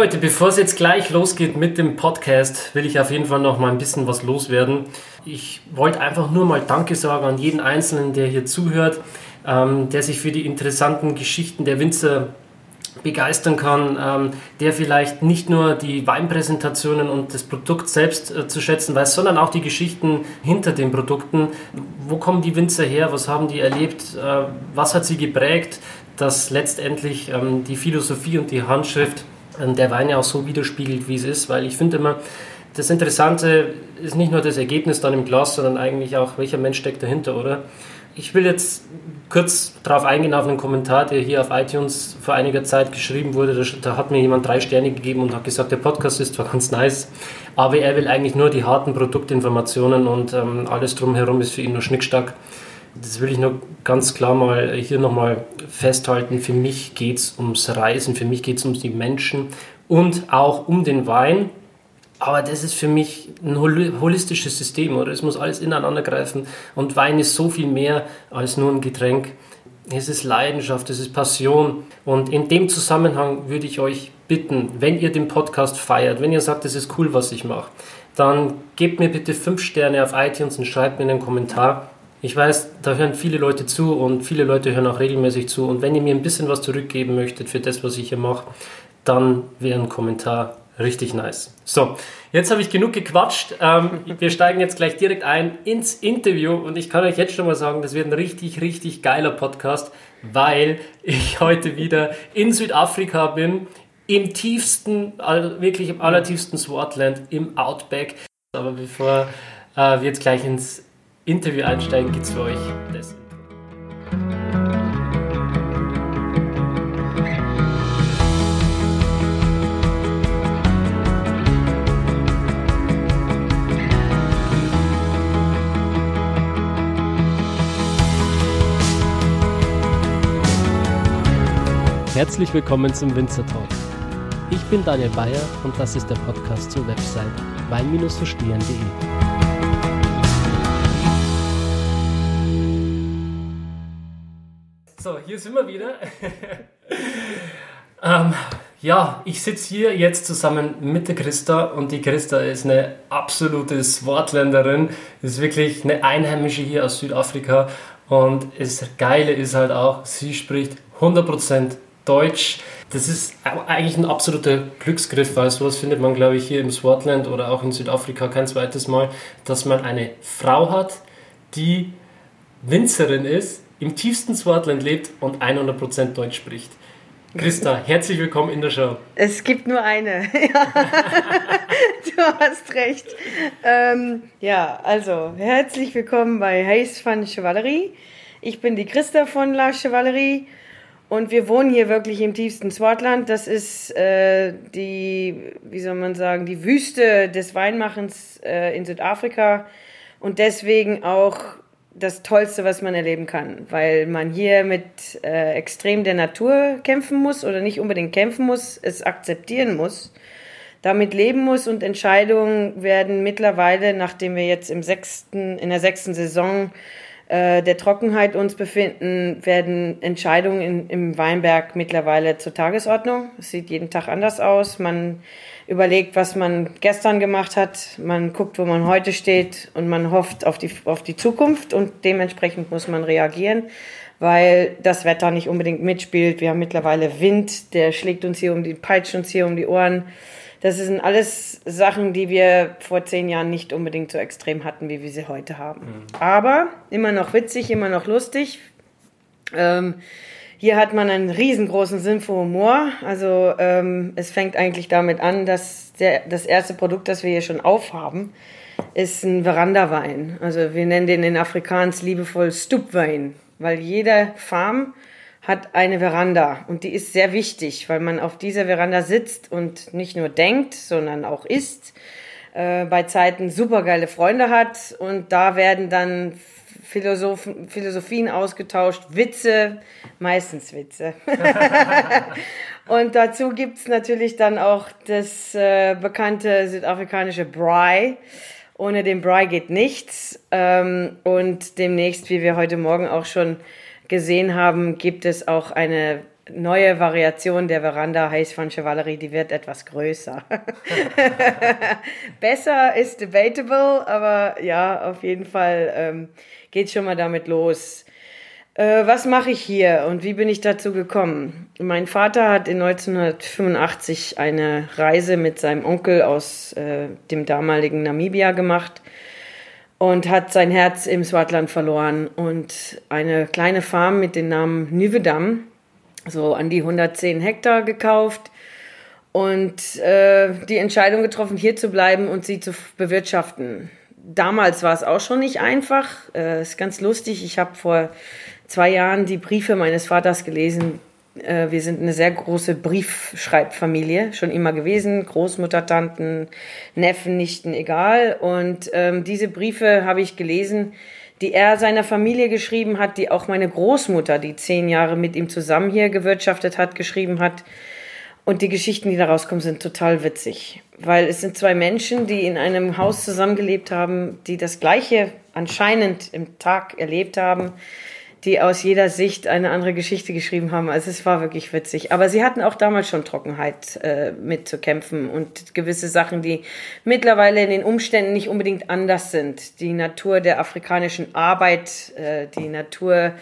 Leute, bevor es jetzt gleich losgeht mit dem Podcast, will ich auf jeden Fall noch mal ein bisschen was loswerden. Ich wollte einfach nur mal Danke sagen an jeden Einzelnen, der hier zuhört, ähm, der sich für die interessanten Geschichten der Winzer begeistern kann, ähm, der vielleicht nicht nur die Weinpräsentationen und das Produkt selbst äh, zu schätzen weiß, sondern auch die Geschichten hinter den Produkten. Wo kommen die Winzer her? Was haben die erlebt? Äh, was hat sie geprägt? Dass letztendlich ähm, die Philosophie und die Handschrift der Wein ja auch so widerspiegelt, wie es ist, weil ich finde immer, das Interessante ist nicht nur das Ergebnis dann im Glas, sondern eigentlich auch, welcher Mensch steckt dahinter, oder? Ich will jetzt kurz darauf eingehen, auf einen Kommentar, der hier auf iTunes vor einiger Zeit geschrieben wurde. Da, da, hat mir jemand drei Sterne gegeben und hat gesagt, der Podcast ist zwar ganz nice, aber er will eigentlich nur die harten Produktinformationen und ähm, alles drumherum ist für ihn nur Schnickstack. Das will ich nur ganz klar mal hier nochmal festhalten. Für mich geht es ums Reisen, für mich geht es um die Menschen und auch um den Wein. Aber das ist für mich ein holistisches System, oder? Es muss alles ineinander greifen. Und Wein ist so viel mehr als nur ein Getränk. Es ist Leidenschaft, es ist Passion. Und in dem Zusammenhang würde ich euch bitten, wenn ihr den Podcast feiert, wenn ihr sagt, es ist cool, was ich mache, dann gebt mir bitte fünf Sterne auf iTunes und schreibt mir einen Kommentar. Ich weiß, da hören viele Leute zu und viele Leute hören auch regelmäßig zu. Und wenn ihr mir ein bisschen was zurückgeben möchtet für das, was ich hier mache, dann wäre ein Kommentar richtig nice. So, jetzt habe ich genug gequatscht. Ähm, wir steigen jetzt gleich direkt ein ins Interview und ich kann euch jetzt schon mal sagen, das wird ein richtig, richtig geiler Podcast, weil ich heute wieder in Südafrika bin, im tiefsten, wirklich im allertiefsten Swartland, im Outback. Aber bevor äh, wir jetzt gleich ins Interview einsteigen, gibt es für euch das. Herzlich willkommen zum Winzer Talk. Ich bin Daniel Bayer und das ist der Podcast zur Website wein-verstehen.de. So, hier sind wir wieder. ähm, ja, ich sitze hier jetzt zusammen mit der Christa und die Christa ist eine absolute Swartländerin, ist wirklich eine Einheimische hier aus Südafrika und das Geile ist halt auch, sie spricht 100% Deutsch. Das ist eigentlich ein absoluter Glücksgriff, weil sowas findet man, glaube ich, hier im Swartland oder auch in Südafrika kein zweites Mal, dass man eine Frau hat, die Winzerin ist, im tiefsten Swartland lebt und 100% Deutsch spricht. Christa, herzlich willkommen in der Show. Es gibt nur eine. du hast recht. Ähm, ja, also herzlich willkommen bei Hayes van Chevalerie. Ich bin die Christa von La Chevalerie und wir wohnen hier wirklich im tiefsten Swartland. Das ist äh, die, wie soll man sagen, die Wüste des Weinmachens äh, in Südafrika und deswegen auch das Tollste, was man erleben kann, weil man hier mit äh, extrem der Natur kämpfen muss oder nicht unbedingt kämpfen muss, es akzeptieren muss, damit leben muss und Entscheidungen werden mittlerweile, nachdem wir jetzt im sechsten, in der sechsten Saison äh, der Trockenheit uns befinden, werden Entscheidungen in, im Weinberg mittlerweile zur Tagesordnung. Es sieht jeden Tag anders aus. Man überlegt, was man gestern gemacht hat, man guckt, wo man heute steht und man hofft auf die, auf die Zukunft und dementsprechend muss man reagieren, weil das Wetter nicht unbedingt mitspielt. Wir haben mittlerweile Wind, der schlägt uns hier um die, peitscht uns hier um die Ohren. Das sind alles Sachen, die wir vor zehn Jahren nicht unbedingt so extrem hatten, wie wir sie heute haben. Mhm. Aber immer noch witzig, immer noch lustig. Ähm, hier hat man einen riesengroßen Sinn für Humor. Also ähm, es fängt eigentlich damit an, dass der, das erste Produkt, das wir hier schon aufhaben, ist ein Verandawein. Also wir nennen den in Afrikaans liebevoll Stupwein, weil jede Farm hat eine Veranda und die ist sehr wichtig, weil man auf dieser Veranda sitzt und nicht nur denkt, sondern auch isst, äh, bei Zeiten supergeile Freunde hat und da werden dann Philosoph Philosophien ausgetauscht, Witze, meistens Witze. und dazu gibt es natürlich dann auch das äh, bekannte südafrikanische Braai. Ohne den Braai geht nichts. Ähm, und demnächst, wie wir heute Morgen auch schon gesehen haben, gibt es auch eine neue Variation der Veranda heißt von Chevalerie, die wird etwas größer. Besser ist debatable, aber ja, auf jeden Fall ähm, geht schon mal damit los. Äh, was mache ich hier und wie bin ich dazu gekommen? Mein Vater hat in 1985 eine Reise mit seinem Onkel aus äh, dem damaligen Namibia gemacht und hat sein Herz im Swatland verloren und eine kleine Farm mit dem Namen Nüvedam, so an die 110 Hektar gekauft und äh, die Entscheidung getroffen, hier zu bleiben und sie zu bewirtschaften. Damals war es auch schon nicht einfach. Äh, ist ganz lustig. Ich habe vor zwei Jahren die Briefe meines Vaters gelesen, äh, wir sind eine sehr große Briefschreibfamilie, schon immer gewesen. Großmutter, Tanten, Neffen, Nichten, egal. Und ähm, diese Briefe habe ich gelesen, die er seiner Familie geschrieben hat, die auch meine Großmutter, die zehn Jahre mit ihm zusammen hier gewirtschaftet hat, geschrieben hat. Und die Geschichten, die da rauskommen, sind total witzig. Weil es sind zwei Menschen, die in einem Haus zusammengelebt haben, die das Gleiche anscheinend im Tag erlebt haben die aus jeder Sicht eine andere Geschichte geschrieben haben. Also es war wirklich witzig. Aber sie hatten auch damals schon Trockenheit äh, mit zu kämpfen und gewisse Sachen, die mittlerweile in den Umständen nicht unbedingt anders sind. Die Natur der afrikanischen Arbeit, äh, die Natur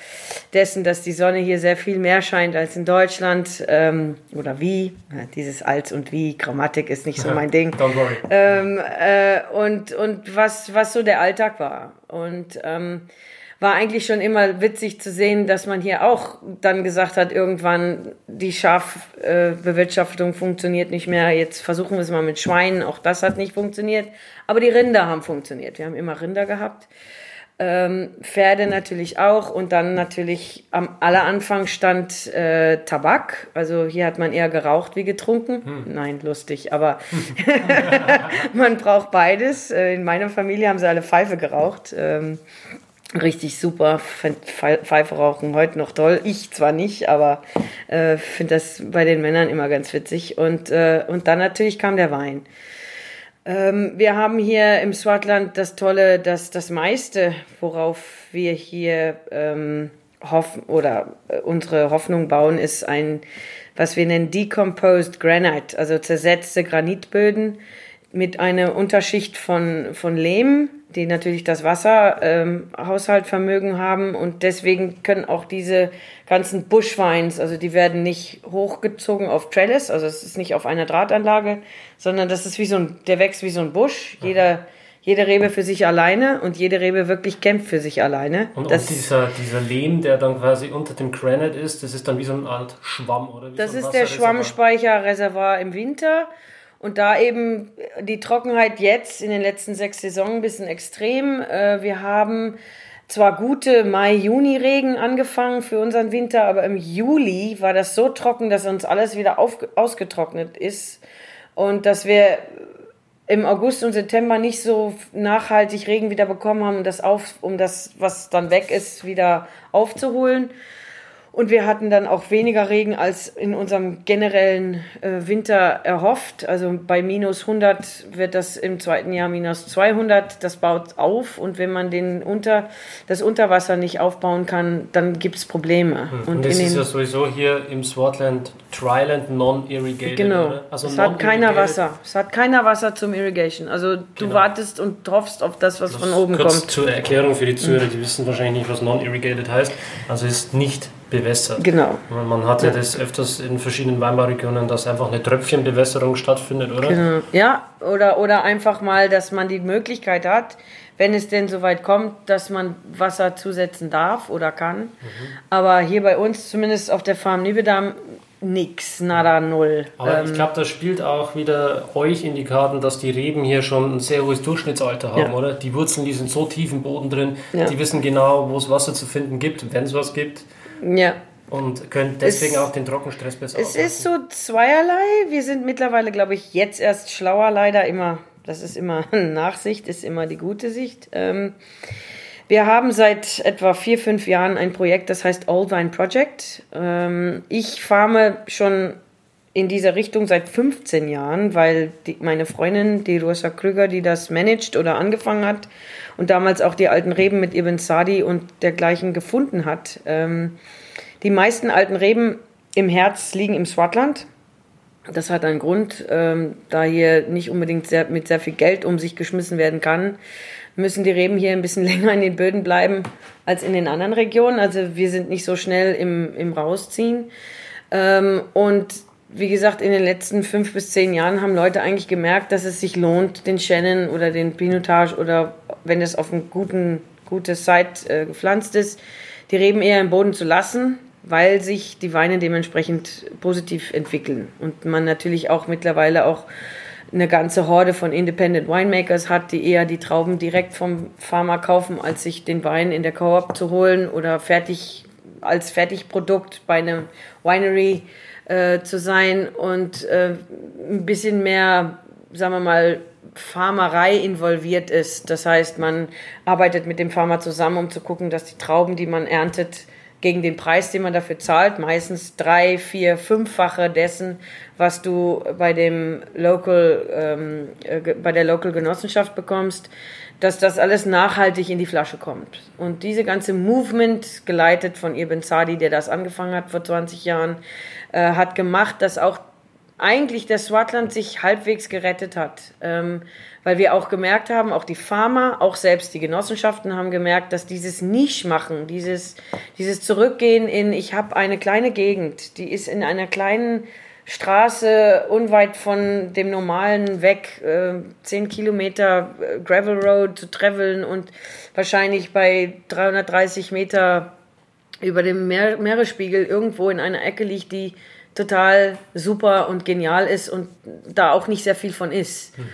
dessen, dass die Sonne hier sehr viel mehr scheint als in Deutschland ähm, oder wie. Ja, dieses als und wie, Grammatik ist nicht so mein Ding. Don't worry. Ähm, äh, und und was, was so der Alltag war. Und ähm, war eigentlich schon immer witzig zu sehen, dass man hier auch dann gesagt hat, irgendwann die Schafbewirtschaftung äh, funktioniert nicht mehr. Jetzt versuchen wir es mal mit Schweinen. Auch das hat nicht funktioniert. Aber die Rinder haben funktioniert. Wir haben immer Rinder gehabt. Ähm, Pferde natürlich auch und dann natürlich am aller Anfang stand äh, Tabak. Also hier hat man eher geraucht wie getrunken. Hm. Nein, lustig, aber man braucht beides. Äh, in meiner Familie haben sie alle Pfeife geraucht. Ähm, richtig super. Pfeife rauchen heute noch toll. Ich zwar nicht, aber äh, finde das bei den Männern immer ganz witzig. Und, äh, und dann natürlich kam der Wein. Ähm, wir haben hier im Swatland das Tolle, dass das meiste, worauf wir hier ähm, hoffen oder äh, unsere Hoffnung bauen, ist ein, was wir nennen Decomposed Granite, also zersetzte Granitböden mit einer Unterschicht von, von Lehm, die natürlich das Wasserhaushaltvermögen ähm, haben und deswegen können auch diese ganzen Bushweins, also die werden nicht hochgezogen auf Trellis, also es ist nicht auf einer Drahtanlage, sondern das ist wie so ein, der wächst wie so ein Busch. Jeder, jede Rebe für sich alleine und jede Rebe wirklich kämpft für sich alleine. Und, und dieser, dieser Lehm, der dann quasi unter dem Granite ist, das ist dann wie so eine Art Schwamm, oder? Wie das so ist der Schwammspeicherreservoir im Winter und da eben die Trockenheit jetzt in den letzten sechs Saisons ein bisschen extrem. Äh, wir haben zwar gute Mai-Juni-Regen angefangen für unseren Winter, aber im Juli war das so trocken, dass uns alles wieder auf, ausgetrocknet ist und dass wir im August und September nicht so nachhaltig Regen wieder bekommen haben, um das, auf, um das was dann weg ist, wieder aufzuholen. Und wir hatten dann auch weniger Regen als in unserem generellen äh, Winter erhofft. Also bei minus 100 wird das im zweiten Jahr minus 200. Das baut auf. Und wenn man den unter, das Unterwasser nicht aufbauen kann, dann gibt es Probleme. Hm. Und, und das ist ja sowieso hier im Swartland Dryland non-irrigated. Genau. Also es hat keiner Wasser. Es hat keiner Wasser zum Irrigation. Also du genau. wartest und hoffst auf das, was das von oben kurz kommt. Zur Erklärung für die Zuhörer, die wissen wahrscheinlich nicht, was non-irrigated heißt. Also es ist nicht bewässert. Genau. Man hat ja das öfters in verschiedenen Weinbauregionen, dass einfach eine Tröpfchenbewässerung stattfindet, oder? Genau. Ja, oder, oder einfach mal, dass man die Möglichkeit hat, wenn es denn soweit kommt, dass man Wasser zusetzen darf oder kann. Mhm. Aber hier bei uns, zumindest auf der Farm Nievedam, nix, nada, null. Aber ähm, ich glaube, das spielt auch wieder euch in die Karten, dass die Reben hier schon ein sehr hohes Durchschnittsalter haben, ja. oder? Die Wurzeln, die sind so tief im Boden drin, ja. die wissen genau, wo es Wasser zu finden gibt, wenn es was gibt. Ja. Und können deswegen es, auch den Trockenstress besser Es ist so zweierlei. Wir sind mittlerweile, glaube ich, jetzt erst schlauer, leider immer. Das ist immer Nachsicht, ist immer die gute Sicht. Ähm, wir haben seit etwa vier, fünf Jahren ein Projekt, das heißt Old Vine Project. Ähm, ich farme schon in dieser Richtung seit 15 Jahren, weil die, meine Freundin, die Rosa Krüger, die das managt oder angefangen hat und damals auch die alten Reben mit Ibn Sadi und dergleichen gefunden hat. Ähm, die meisten alten Reben im Herz liegen im Swatland. Das hat einen Grund, ähm, da hier nicht unbedingt sehr, mit sehr viel Geld um sich geschmissen werden kann, müssen die Reben hier ein bisschen länger in den Böden bleiben als in den anderen Regionen. Also wir sind nicht so schnell im, im Rausziehen. Ähm, und wie gesagt, in den letzten fünf bis zehn Jahren haben Leute eigentlich gemerkt, dass es sich lohnt, den Shannon oder den Pinotage oder wenn es auf ein guten, gutes Site äh, gepflanzt ist, die Reben eher im Boden zu lassen, weil sich die Weine dementsprechend positiv entwickeln. Und man natürlich auch mittlerweile auch eine ganze Horde von Independent Winemakers hat, die eher die Trauben direkt vom Farmer kaufen, als sich den Wein in der Co-op zu holen oder fertig als Fertigprodukt bei einem Winery äh, zu sein und äh, ein bisschen mehr, sagen wir mal, Farmerei involviert ist. Das heißt, man arbeitet mit dem Farmer zusammen, um zu gucken, dass die Trauben, die man erntet, gegen den Preis, den man dafür zahlt, meistens drei, vier, fünffache dessen, was du bei dem Local, ähm, äh, bei der Local Genossenschaft bekommst, dass das alles nachhaltig in die Flasche kommt. Und diese ganze Movement, geleitet von Ibn Sadi, der das angefangen hat vor 20 Jahren, äh, hat gemacht, dass auch eigentlich das Swatland sich halbwegs gerettet hat. Ähm, weil wir auch gemerkt haben, auch die Farmer, auch selbst die Genossenschaften haben gemerkt, dass dieses Nischmachen, dieses, dieses Zurückgehen in, ich habe eine kleine Gegend, die ist in einer kleinen Straße unweit von dem normalen weg, äh, 10 Kilometer äh, Gravel Road zu traveln und wahrscheinlich bei 330 Meter über dem Meer, Meeresspiegel irgendwo in einer Ecke liegt, die total super und genial ist und da auch nicht sehr viel von ist. Mhm.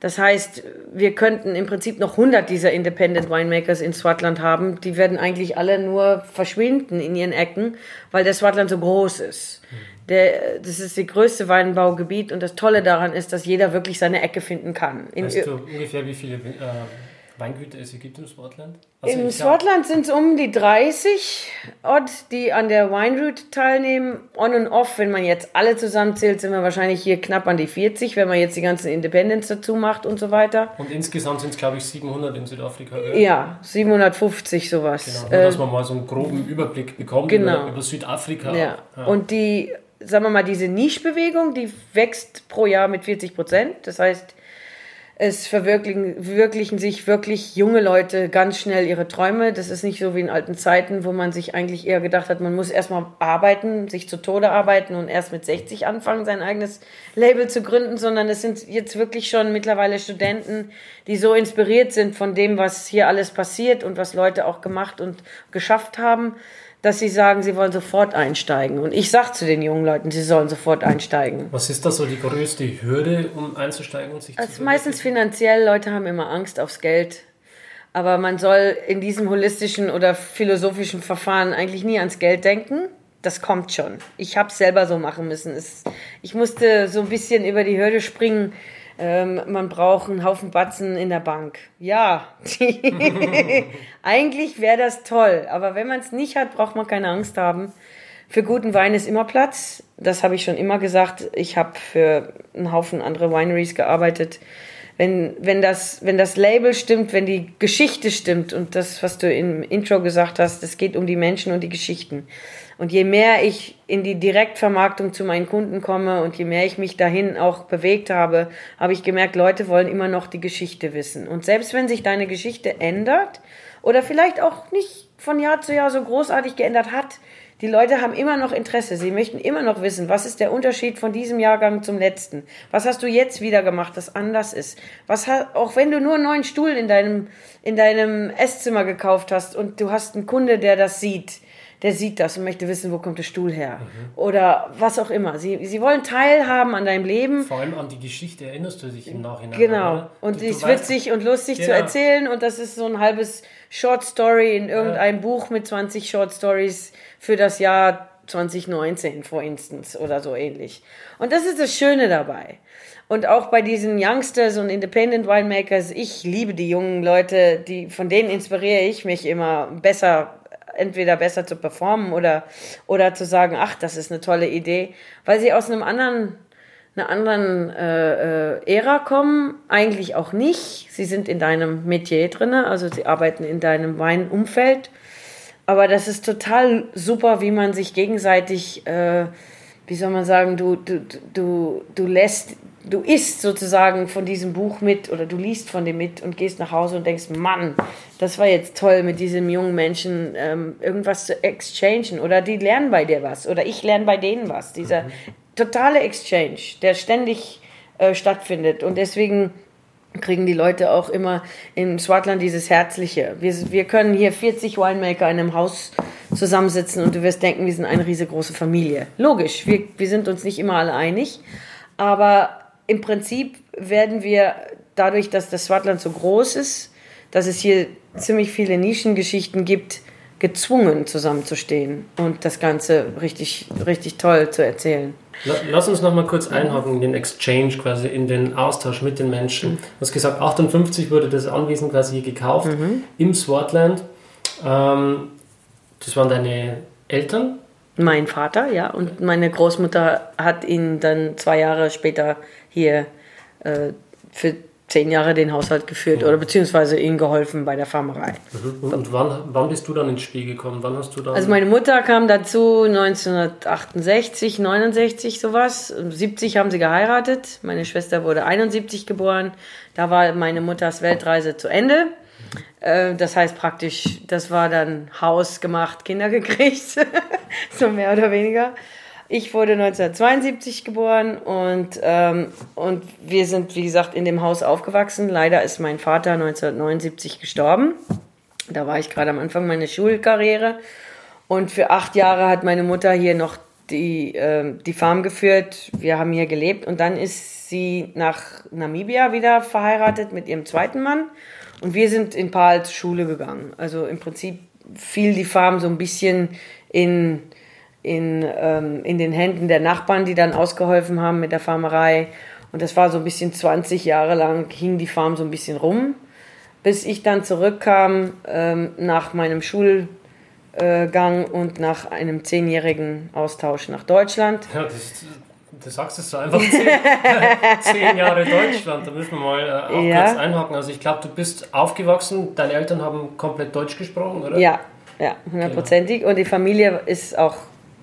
Das heißt, wir könnten im Prinzip noch 100 dieser Independent Winemakers in Swatland haben. Die werden eigentlich alle nur verschwinden in ihren Ecken, weil der Swatland so groß ist. Mhm. Der, das ist das größte Weinbaugebiet und das Tolle daran ist, dass jeder wirklich seine Ecke finden kann. In weißt du ungefähr, wie viele äh, Weingüter es gibt im Sportland? Also Im Sportland sind es um die 30 Odd, die an der Wine Route teilnehmen. On und off, wenn man jetzt alle zusammenzählt, sind wir wahrscheinlich hier knapp an die 40, wenn man jetzt die ganzen Independents dazu macht und so weiter. Und insgesamt sind es, glaube ich, 700 in Südafrika. Oder? Ja, 750 sowas. Genau, nur, dass man mal so einen groben Überblick bekommt genau. über, über Südafrika. Ja. ja. Und die, sagen wir mal, diese Nischbewegung, die wächst pro Jahr mit 40 Prozent. Das heißt, es verwirklichen verwirklichen sich wirklich junge Leute ganz schnell ihre Träume. Das ist nicht so wie in alten Zeiten, wo man sich eigentlich eher gedacht hat, man muss erstmal arbeiten, sich zu Tode arbeiten und erst mit 60 anfangen, sein eigenes Label zu gründen, sondern es sind jetzt wirklich schon mittlerweile Studenten, die so inspiriert sind von dem, was hier alles passiert und was Leute auch gemacht und geschafft haben dass sie sagen, sie wollen sofort einsteigen. Und ich sage zu den jungen Leuten, sie sollen sofort einsteigen. Was ist das so die größte Hürde, um einzusteigen und sich also zu Meistens finanziell. Leute haben immer Angst aufs Geld. Aber man soll in diesem holistischen oder philosophischen Verfahren eigentlich nie ans Geld denken. Das kommt schon. Ich habe es selber so machen müssen. Es, ich musste so ein bisschen über die Hürde springen ähm, man braucht einen Haufen Batzen in der Bank. Ja, eigentlich wäre das toll, aber wenn man es nicht hat, braucht man keine Angst haben. Für guten Wein ist immer Platz. Das habe ich schon immer gesagt. Ich habe für einen Haufen andere Wineries gearbeitet. Wenn, wenn, das, wenn das Label stimmt, wenn die Geschichte stimmt und das, was du im Intro gesagt hast, es geht um die Menschen und die Geschichten. Und je mehr ich in die Direktvermarktung zu meinen Kunden komme und je mehr ich mich dahin auch bewegt habe, habe ich gemerkt, Leute wollen immer noch die Geschichte wissen. Und selbst wenn sich deine Geschichte ändert oder vielleicht auch nicht von Jahr zu Jahr so großartig geändert hat, die Leute haben immer noch Interesse. Sie möchten immer noch wissen, was ist der Unterschied von diesem Jahrgang zum letzten? Was hast du jetzt wieder gemacht, das anders ist? Was auch wenn du nur einen neuen Stuhl in deinem, in deinem Esszimmer gekauft hast und du hast einen Kunde, der das sieht, der sieht das und möchte wissen, wo kommt der Stuhl her. Mhm. Oder was auch immer. Sie, sie wollen teilhaben an deinem Leben. Vor allem an die Geschichte erinnerst du dich im Nachhinein. Genau. Oder? Und es ist witzig und lustig genau. zu erzählen und das ist so ein halbes Short Story in irgendeinem ja. Buch mit 20 Short Stories für das Jahr 2019, for instance, oder so ähnlich. Und das ist das Schöne dabei. Und auch bei diesen Youngsters und Independent Winemakers, ich liebe die jungen Leute, die, von denen inspiriere ich mich immer besser entweder besser zu performen oder, oder zu sagen, ach, das ist eine tolle Idee, weil sie aus einem anderen, einer anderen äh, äh, Ära kommen, eigentlich auch nicht. Sie sind in deinem Metier drin, also sie arbeiten in deinem Weinumfeld. Aber das ist total super, wie man sich gegenseitig äh, wie soll man sagen, du, du, du, du lässt, du isst sozusagen von diesem Buch mit oder du liest von dem mit und gehst nach Hause und denkst, Mann, das war jetzt toll mit diesem jungen Menschen ähm, irgendwas zu exchangen oder die lernen bei dir was oder ich lerne bei denen was. Dieser mhm. totale Exchange, der ständig äh, stattfindet und deswegen kriegen die Leute auch immer in Swatland dieses Herzliche. Wir, wir können hier 40 Winemaker in einem Haus zusammensitzen und du wirst denken, wir sind eine riesengroße Familie. Logisch, wir, wir sind uns nicht immer alle einig, aber im Prinzip werden wir dadurch, dass das Swatland so groß ist, dass es hier ziemlich viele Nischengeschichten gibt, gezwungen zusammenzustehen und das Ganze richtig, richtig toll zu erzählen. Lass uns noch mal kurz einhaken in den Exchange, quasi in den Austausch mit den Menschen. Mhm. Du hast gesagt, 58 wurde das Anwesen quasi hier gekauft mhm. im Swartland. Ähm, das waren deine Eltern? Mein Vater, ja. Und meine Großmutter hat ihn dann zwei Jahre später hier äh, für zehn Jahre den Haushalt geführt ja. oder beziehungsweise ihnen geholfen bei der Farmerei. Mhm. Und wann, wann bist du dann ins Spiel gekommen? Wann hast du dann also meine Mutter kam dazu 1968, 69 sowas. 70 haben sie geheiratet. Meine Schwester wurde 71 geboren. Da war meine Mutters Weltreise zu Ende. Äh, das heißt praktisch, das war dann Haus gemacht, Kinder gekriegt, so mehr oder weniger. Ich wurde 1972 geboren und, ähm, und wir sind, wie gesagt, in dem Haus aufgewachsen. Leider ist mein Vater 1979 gestorben. Da war ich gerade am Anfang meiner Schulkarriere. Und für acht Jahre hat meine Mutter hier noch die, äh, die Farm geführt. Wir haben hier gelebt und dann ist sie nach Namibia wieder verheiratet mit ihrem zweiten Mann. Und wir sind in Pal zur Schule gegangen. Also im Prinzip fiel die Farm so ein bisschen in in, ähm, in den Händen der Nachbarn, die dann ausgeholfen haben mit der Farmerei. Und das war so ein bisschen 20 Jahre lang, hing die Farm so ein bisschen rum, bis ich dann zurückkam ähm, nach meinem Schulgang und nach einem zehnjährigen Austausch nach Deutschland. Ja, das, du sagst es so einfach, zehn, zehn, Jahre Deutschland, da müssen wir mal äh, auch ja. kurz einhaken. Also ich glaube, du bist aufgewachsen, deine Eltern haben komplett Deutsch gesprochen, oder? Ja, ja, hundertprozentig. Genau. Und die Familie ist auch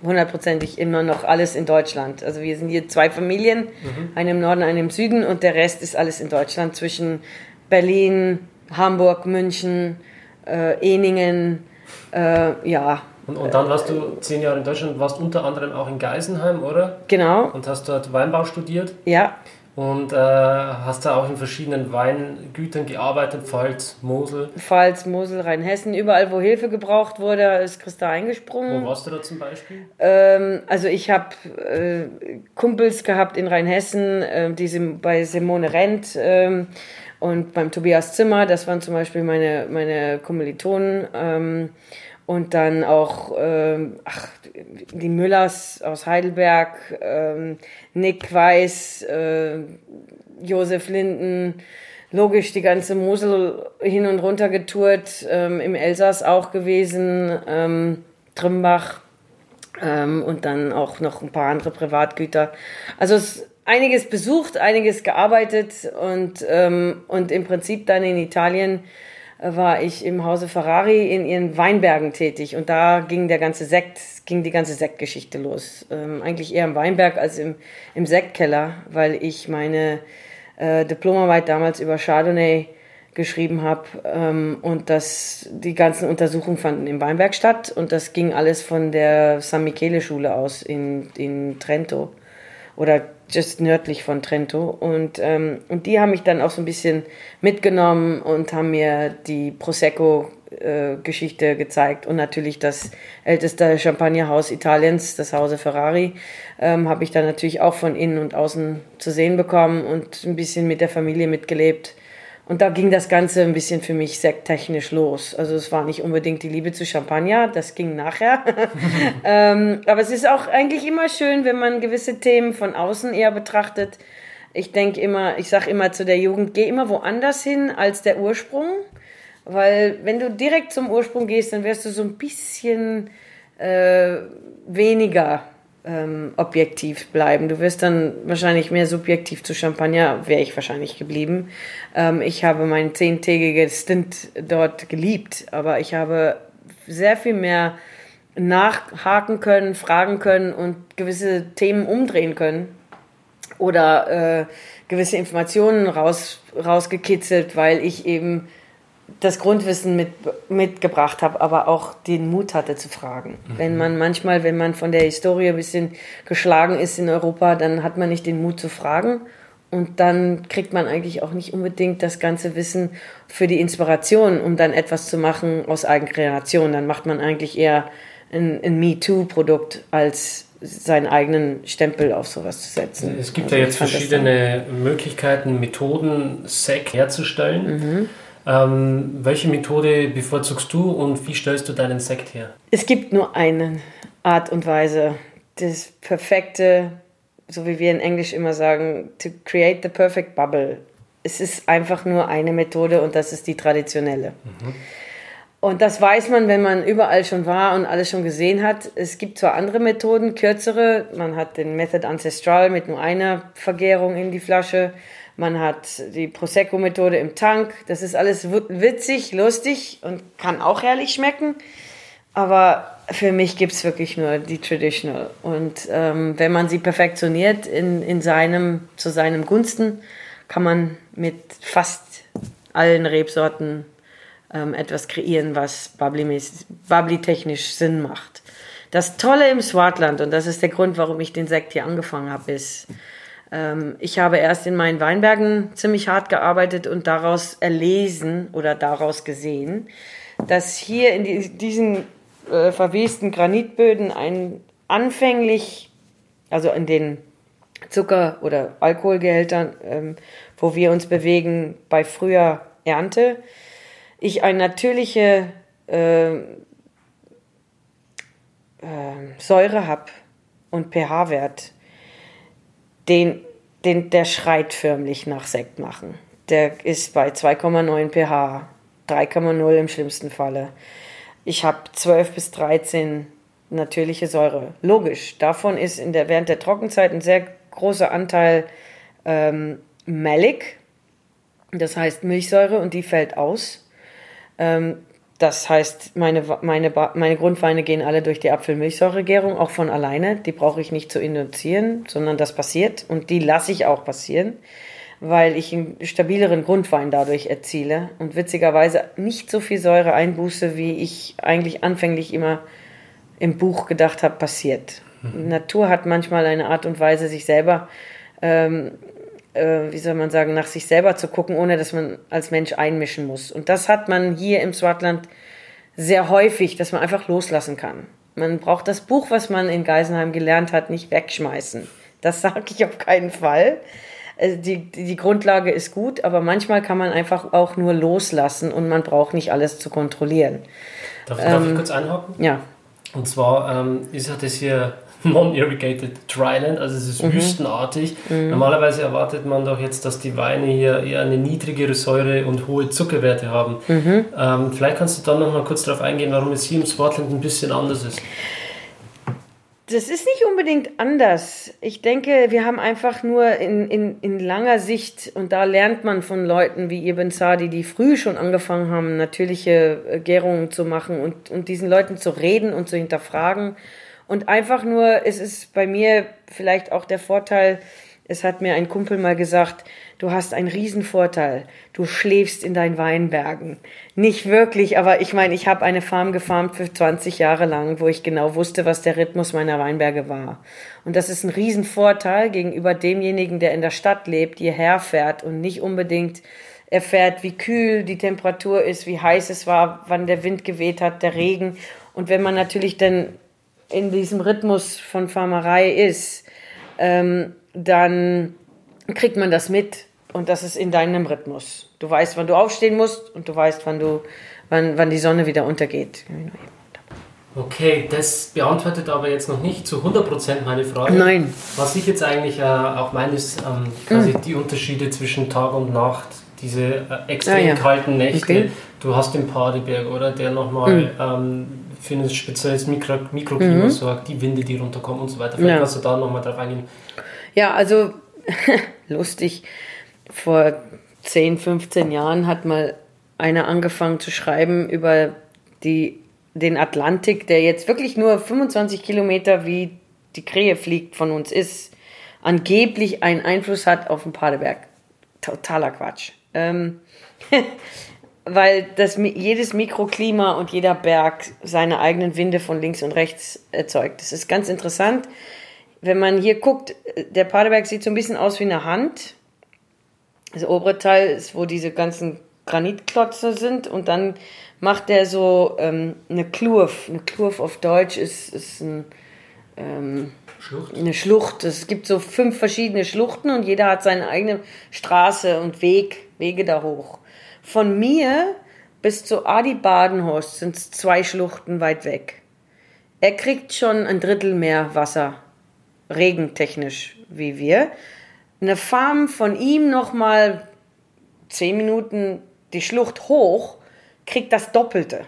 hundertprozentig immer noch alles in Deutschland. Also wir sind hier zwei Familien, mhm. eine im Norden, eine im Süden und der Rest ist alles in Deutschland zwischen Berlin, Hamburg, München, äh, Eningen, äh, ja. Und, und, dann warst du zehn Jahre in Deutschland, warst unter anderem auch in Geisenheim, oder? Genau. Und hast dort Weinbau studiert? Ja. Und äh, hast da auch in verschiedenen Weingütern gearbeitet, Pfalz, Mosel. Pfalz, Mosel, Rheinhessen, überall wo Hilfe gebraucht wurde, ist Christa eingesprungen. Wo warst du da zum Beispiel? Ähm, also ich habe äh, Kumpels gehabt in Rheinhessen, äh, die bei Simone Rent äh, und beim Tobias Zimmer, das waren zum Beispiel meine, meine Kommilitonen. Und dann auch ähm, ach, die Müllers aus Heidelberg, ähm, Nick Weiß, äh, Josef Linden, logisch die ganze Mosel hin und runter getourt, ähm, im Elsass auch gewesen, ähm, Trimbach ähm, und dann auch noch ein paar andere Privatgüter. Also es einiges besucht, einiges gearbeitet und, ähm, und im Prinzip dann in Italien war ich im Hause Ferrari in ihren Weinbergen tätig und da ging der ganze Sekt, ging die ganze Sektgeschichte los. Ähm, eigentlich eher im Weinberg als im, im Sektkeller, weil ich meine äh, Diplomarbeit damals über Chardonnay geschrieben habe ähm, und das die ganzen Untersuchungen fanden im Weinberg statt und das ging alles von der San Michele Schule aus in, in Trento oder just nördlich von Trento. Und, ähm, und die haben mich dann auch so ein bisschen mitgenommen und haben mir die Prosecco-Geschichte äh, gezeigt und natürlich das älteste Champagnerhaus Italiens, das Hause Ferrari, ähm, habe ich dann natürlich auch von innen und außen zu sehen bekommen und ein bisschen mit der Familie mitgelebt. Und da ging das Ganze ein bisschen für mich sekttechnisch los. Also es war nicht unbedingt die Liebe zu Champagner, das ging nachher. ähm, aber es ist auch eigentlich immer schön, wenn man gewisse Themen von außen eher betrachtet. Ich denke immer, ich sage immer zu der Jugend, geh immer woanders hin als der Ursprung. Weil wenn du direkt zum Ursprung gehst, dann wirst du so ein bisschen äh, weniger ähm, objektiv bleiben. Du wirst dann wahrscheinlich mehr subjektiv zu Champagner, wäre ich wahrscheinlich geblieben. Ähm, ich habe mein zehntägiges Stint dort geliebt, aber ich habe sehr viel mehr nachhaken können, fragen können und gewisse Themen umdrehen können oder äh, gewisse Informationen raus, rausgekitzelt, weil ich eben das Grundwissen mit, mitgebracht habe, aber auch den Mut hatte zu fragen. Mhm. Wenn man manchmal, wenn man von der Historie ein bisschen geschlagen ist in Europa, dann hat man nicht den Mut zu fragen und dann kriegt man eigentlich auch nicht unbedingt das ganze Wissen für die Inspiration, um dann etwas zu machen aus Eigenkreation. Dann macht man eigentlich eher ein, ein Me-Too-Produkt als seinen eigenen Stempel auf sowas zu setzen. Es gibt also ja jetzt verschiedene Möglichkeiten, Methoden, Sec herzustellen. Mhm. Ähm, welche Methode bevorzugst du und wie stellst du deinen Sekt her? Es gibt nur eine Art und Weise. Das perfekte, so wie wir in Englisch immer sagen, to create the perfect bubble. Es ist einfach nur eine Methode und das ist die traditionelle. Mhm. Und das weiß man, wenn man überall schon war und alles schon gesehen hat. Es gibt zwar andere Methoden, kürzere. Man hat den Method Ancestral mit nur einer Vergärung in die Flasche. Man hat die Prosecco-Methode im Tank. Das ist alles witzig, lustig und kann auch herrlich schmecken. Aber für mich gibt es wirklich nur die Traditional. Und ähm, wenn man sie perfektioniert in, in seinem, zu seinem Gunsten, kann man mit fast allen Rebsorten ähm, etwas kreieren, was bubbly-technisch Sinn macht. Das Tolle im Swartland, und das ist der Grund, warum ich den Sekt hier angefangen habe, ist, ich habe erst in meinen Weinbergen ziemlich hart gearbeitet und daraus erlesen oder daraus gesehen, dass hier in die, diesen äh, verwesten Granitböden ein anfänglich, also in den Zucker- oder Alkoholgehältern, ähm, wo wir uns bewegen bei früher Ernte, ich eine natürliche äh, äh, Säure habe und pH-Wert, den, den, der schreit förmlich nach Sekt machen. Der ist bei 2,9 pH, 3,0 im schlimmsten Falle. Ich habe 12 bis 13 natürliche Säure. Logisch, davon ist in der, während der Trockenzeit ein sehr großer Anteil ähm, Malik, das heißt Milchsäure, und die fällt aus. Ähm, das heißt, meine, meine, meine Grundweine gehen alle durch die Apfelmilchsäuregärung, auch von alleine. Die brauche ich nicht zu induzieren, sondern das passiert. Und die lasse ich auch passieren, weil ich einen stabileren Grundwein dadurch erziele und witzigerweise nicht so viel Säure einbuße, wie ich eigentlich anfänglich immer im Buch gedacht habe, passiert. Mhm. Natur hat manchmal eine Art und Weise, sich selber ähm, äh, wie soll man sagen, nach sich selber zu gucken, ohne dass man als Mensch einmischen muss. Und das hat man hier im Swartland sehr häufig, dass man einfach loslassen kann. Man braucht das Buch, was man in Geisenheim gelernt hat, nicht wegschmeißen. Das sage ich auf keinen Fall. Äh, die, die Grundlage ist gut, aber manchmal kann man einfach auch nur loslassen und man braucht nicht alles zu kontrollieren. Darf, ähm, darf ich ähm, kurz einhaken? Ja. Und zwar ähm, ist ja das hier non-irrigated Dryland, also es ist mhm. wüstenartig. Mhm. Normalerweise erwartet man doch jetzt, dass die Weine hier eher eine niedrigere Säure und hohe Zuckerwerte haben. Mhm. Ähm, vielleicht kannst du dann noch mal kurz darauf eingehen, warum es hier im Swartland ein bisschen anders ist. Das ist nicht unbedingt anders. Ich denke, wir haben einfach nur in, in, in langer Sicht, und da lernt man von Leuten wie Ibn Sadi, die früh schon angefangen haben, natürliche äh, Gärungen zu machen und, und diesen Leuten zu reden und zu hinterfragen und einfach nur, es ist bei mir vielleicht auch der Vorteil, es hat mir ein Kumpel mal gesagt, du hast einen Riesenvorteil. Du schläfst in deinen Weinbergen. Nicht wirklich, aber ich meine, ich habe eine Farm gefarmt für 20 Jahre lang, wo ich genau wusste, was der Rhythmus meiner Weinberge war. Und das ist ein Riesenvorteil gegenüber demjenigen, der in der Stadt lebt, hierher fährt und nicht unbedingt erfährt, wie kühl die Temperatur ist, wie heiß es war, wann der Wind geweht hat, der Regen. Und wenn man natürlich dann in diesem Rhythmus von Farmerei ist, ähm, dann kriegt man das mit und das ist in deinem Rhythmus. Du weißt, wann du aufstehen musst und du weißt, wann, du, wann, wann die Sonne wieder untergeht. Okay, das beantwortet aber jetzt noch nicht zu 100% meine Frage. Nein. Was ich jetzt eigentlich äh, auch meine, ist ähm, quasi mhm. die Unterschiede zwischen Tag und Nacht, diese äh, extrem ah, ja. kalten Nächte. Okay. Du hast den Padeberg, oder? Der nochmal mhm. ähm, für ein spezielles Mikro Mikroklima mhm. sorgt, die Winde, die runterkommen und so weiter. Vielleicht ja. kannst du da nochmal drauf eingehen. Ja, also lustig. Vor 10, 15 Jahren hat mal einer angefangen zu schreiben über die den Atlantik, der jetzt wirklich nur 25 Kilometer wie die Krähe fliegt von uns ist, angeblich einen Einfluss hat auf den Padeberg. Totaler Quatsch. Ähm, weil das, jedes Mikroklima und jeder Berg seine eigenen Winde von links und rechts erzeugt. Das ist ganz interessant. Wenn man hier guckt, der Padeberg sieht so ein bisschen aus wie eine Hand. Das obere Teil ist, wo diese ganzen Granitklotze sind und dann macht der so ähm, eine Klurf. Eine Klurf auf Deutsch ist, ist ein, ähm, Schlucht. eine Schlucht. Es gibt so fünf verschiedene Schluchten und jeder hat seine eigene Straße und Weg, Wege da hoch. Von mir bis zu Adi Badenhorst sind es zwei Schluchten weit weg. Er kriegt schon ein Drittel mehr Wasser, regentechnisch, wie wir. Eine Farm von ihm nochmal zehn Minuten die Schlucht hoch, kriegt das Doppelte.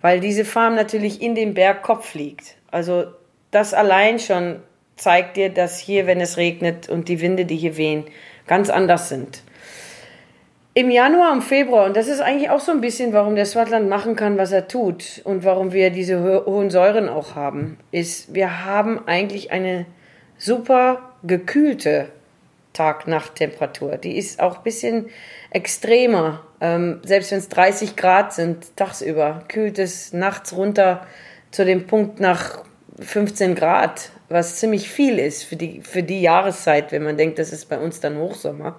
Weil diese Farm natürlich in den Bergkopf liegt. Also das allein schon zeigt dir, dass hier, wenn es regnet und die Winde, die hier wehen, ganz anders sind. Im Januar und Februar, und das ist eigentlich auch so ein bisschen, warum der Swatland machen kann, was er tut und warum wir diese hohen Säuren auch haben, ist, wir haben eigentlich eine super gekühlte Tag-Nacht-Temperatur. Die ist auch ein bisschen extremer. Ähm, selbst wenn es 30 Grad sind, tagsüber, kühlt es nachts runter zu dem Punkt nach 15 Grad, was ziemlich viel ist für die, für die Jahreszeit, wenn man denkt, das ist bei uns dann Hochsommer.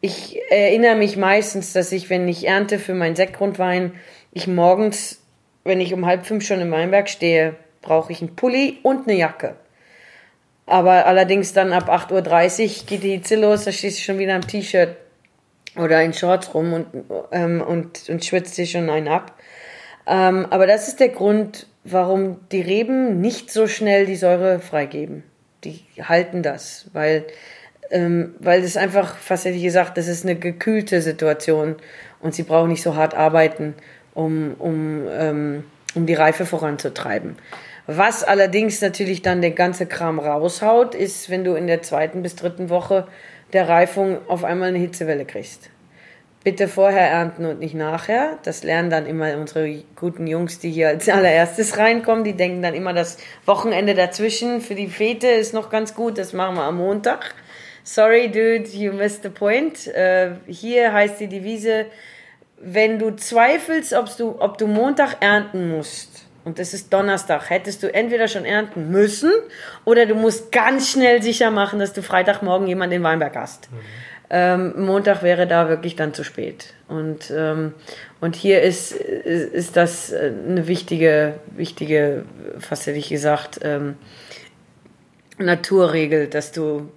Ich erinnere mich meistens, dass ich, wenn ich ernte für meinen Sektgrundwein, ich morgens, wenn ich um halb fünf schon im Weinberg stehe, brauche ich einen Pulli und eine Jacke. Aber allerdings dann ab 8.30 Uhr geht die Hitze los, da stehst du schon wieder im T-Shirt oder in Shorts rum und, ähm, und, und schwitzt dir schon einen ab. Ähm, aber das ist der Grund, warum die Reben nicht so schnell die Säure freigeben. Die halten das, weil, ähm, weil das einfach, fast hätte ich gesagt, das ist eine gekühlte Situation und sie brauchen nicht so hart arbeiten, um, um, ähm, um die Reife voranzutreiben. Was allerdings natürlich dann den ganze Kram raushaut, ist, wenn du in der zweiten bis dritten Woche der Reifung auf einmal eine Hitzewelle kriegst bitte vorher ernten und nicht nachher. Das lernen dann immer unsere guten Jungs, die hier als allererstes reinkommen. Die denken dann immer, das Wochenende dazwischen für die Fete ist noch ganz gut. Das machen wir am Montag. Sorry, dude, you missed the point. Äh, hier heißt die Devise, wenn du zweifelst, ob du, ob du Montag ernten musst, und das ist Donnerstag, hättest du entweder schon ernten müssen oder du musst ganz schnell sicher machen, dass du Freitagmorgen jemanden in Weinberg hast. Mhm. Ähm, Montag wäre da wirklich dann zu spät. Und, ähm, und hier ist, ist das eine wichtige, wichtige, fast hätte ich gesagt, ähm, Naturregel, dass du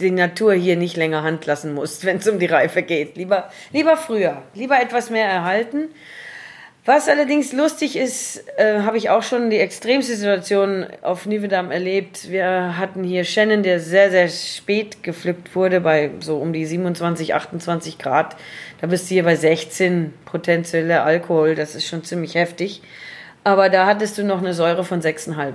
die Natur hier nicht länger Hand lassen musst, wenn es um die Reife geht. Lieber, lieber früher, lieber etwas mehr erhalten. Was allerdings lustig ist, äh, habe ich auch schon die extremste Situation auf Nivedam erlebt. Wir hatten hier Shannon, der sehr, sehr spät gepflückt wurde, bei so um die 27, 28 Grad. Da bist du hier bei 16 potenzieller Alkohol. Das ist schon ziemlich heftig. Aber da hattest du noch eine Säure von 6,5.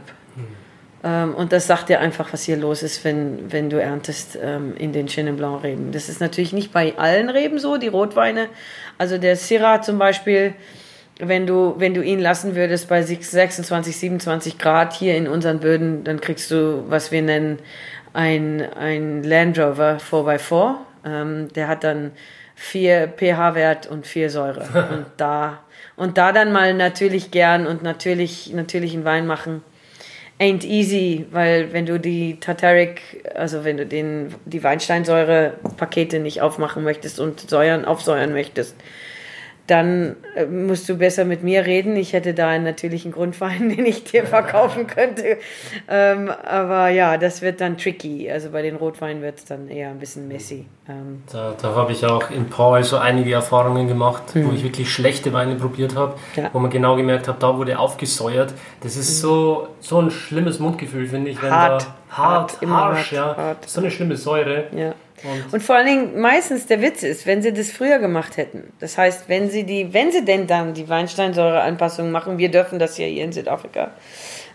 Ähm, und das sagt dir einfach, was hier los ist, wenn, wenn du erntest ähm, in den Chenin Blanc Reben. Das ist natürlich nicht bei allen Reben so, die Rotweine. Also der Syrah zum Beispiel, wenn du, wenn du ihn lassen würdest bei 26, 27 Grad hier in unseren Böden, dann kriegst du, was wir nennen, ein, ein Land Rover 4x4. Ähm, der hat dann vier pH-Wert und vier Säure. und da, und da dann mal natürlich gern und natürlich, natürlich einen Wein machen, ain't easy, weil wenn du die Tartaric, also wenn du den, die Weinsteinsäure-Pakete nicht aufmachen möchtest und säuern, aufsäuern möchtest, dann äh, musst du besser mit mir reden. Ich hätte da einen natürlichen Grundwein, den ich dir verkaufen könnte. Ähm, aber ja, das wird dann tricky. Also bei den Rotweinen wird es dann eher ein bisschen messy. Ähm da, da habe ich auch in Paul so einige Erfahrungen gemacht, mhm. wo ich wirklich schlechte Weine probiert habe, ja. wo man genau gemerkt hat, da wurde aufgesäuert. Das ist mhm. so, so ein schlimmes Mundgefühl, finde ich. Wenn hart, da, hart, hart, harsch, ja. Hart. So eine schlimme Säure. Ja. Und, und, vor allen Dingen meistens der Witz ist, wenn sie das früher gemacht hätten. Das heißt, wenn sie die, wenn sie denn dann die Weinsteinsäureanpassung machen, wir dürfen das ja hier in Südafrika,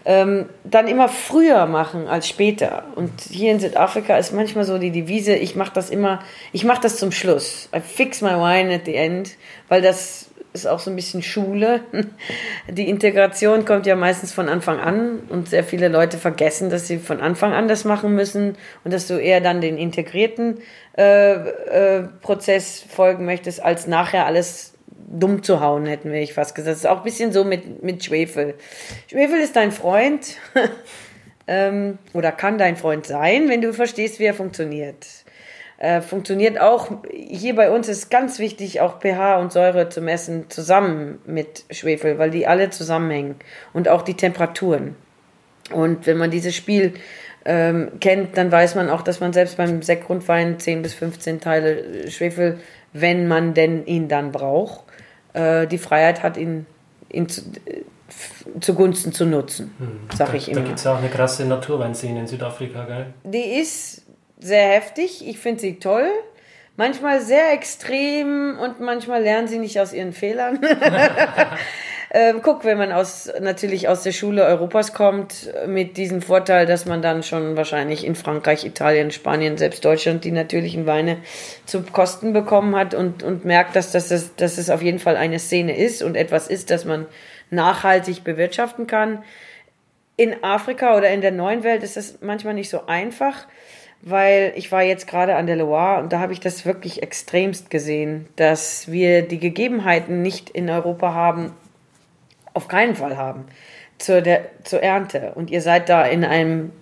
ähm, dann immer früher machen als später. Und hier in Südafrika ist manchmal so die Devise, ich mache das immer, ich mache das zum Schluss. I fix my wine at the end, weil das ist auch so ein bisschen Schule. Die Integration kommt ja meistens von Anfang an und sehr viele Leute vergessen, dass sie von Anfang an das machen müssen und dass du eher dann den integrierten äh, äh, Prozess folgen möchtest, als nachher alles dumm zu hauen, hätten wir ich fast gesagt. Das ist auch ein bisschen so mit, mit Schwefel. Schwefel ist dein Freund ähm, oder kann dein Freund sein, wenn du verstehst, wie er funktioniert. Äh, funktioniert auch, hier bei uns ist ganz wichtig, auch pH und Säure zu messen, zusammen mit Schwefel, weil die alle zusammenhängen und auch die Temperaturen. Und wenn man dieses Spiel ähm, kennt, dann weiß man auch, dass man selbst beim Sektgrundwein 10 bis 15 Teile Schwefel, wenn man denn ihn dann braucht, äh, die Freiheit hat, ihn, ihn zu, äh, zugunsten zu nutzen, hm. sag ich immer. Da gibt es auch eine krasse Naturweinszene in Südafrika, gell? Die ist sehr heftig. Ich finde sie toll. Manchmal sehr extrem und manchmal lernen sie nicht aus ihren Fehlern. ähm, guck, wenn man aus, natürlich aus der Schule Europas kommt, mit diesem Vorteil, dass man dann schon wahrscheinlich in Frankreich, Italien, Spanien, selbst Deutschland die natürlichen Weine zu Kosten bekommen hat und, und merkt, dass, das, dass, dass es auf jeden Fall eine Szene ist und etwas ist, das man nachhaltig bewirtschaften kann. In Afrika oder in der neuen Welt ist das manchmal nicht so einfach weil ich war jetzt gerade an der Loire und da habe ich das wirklich extremst gesehen, dass wir die Gegebenheiten nicht in Europa haben, auf keinen Fall haben, zur, der, zur Ernte. Und ihr seid da in einem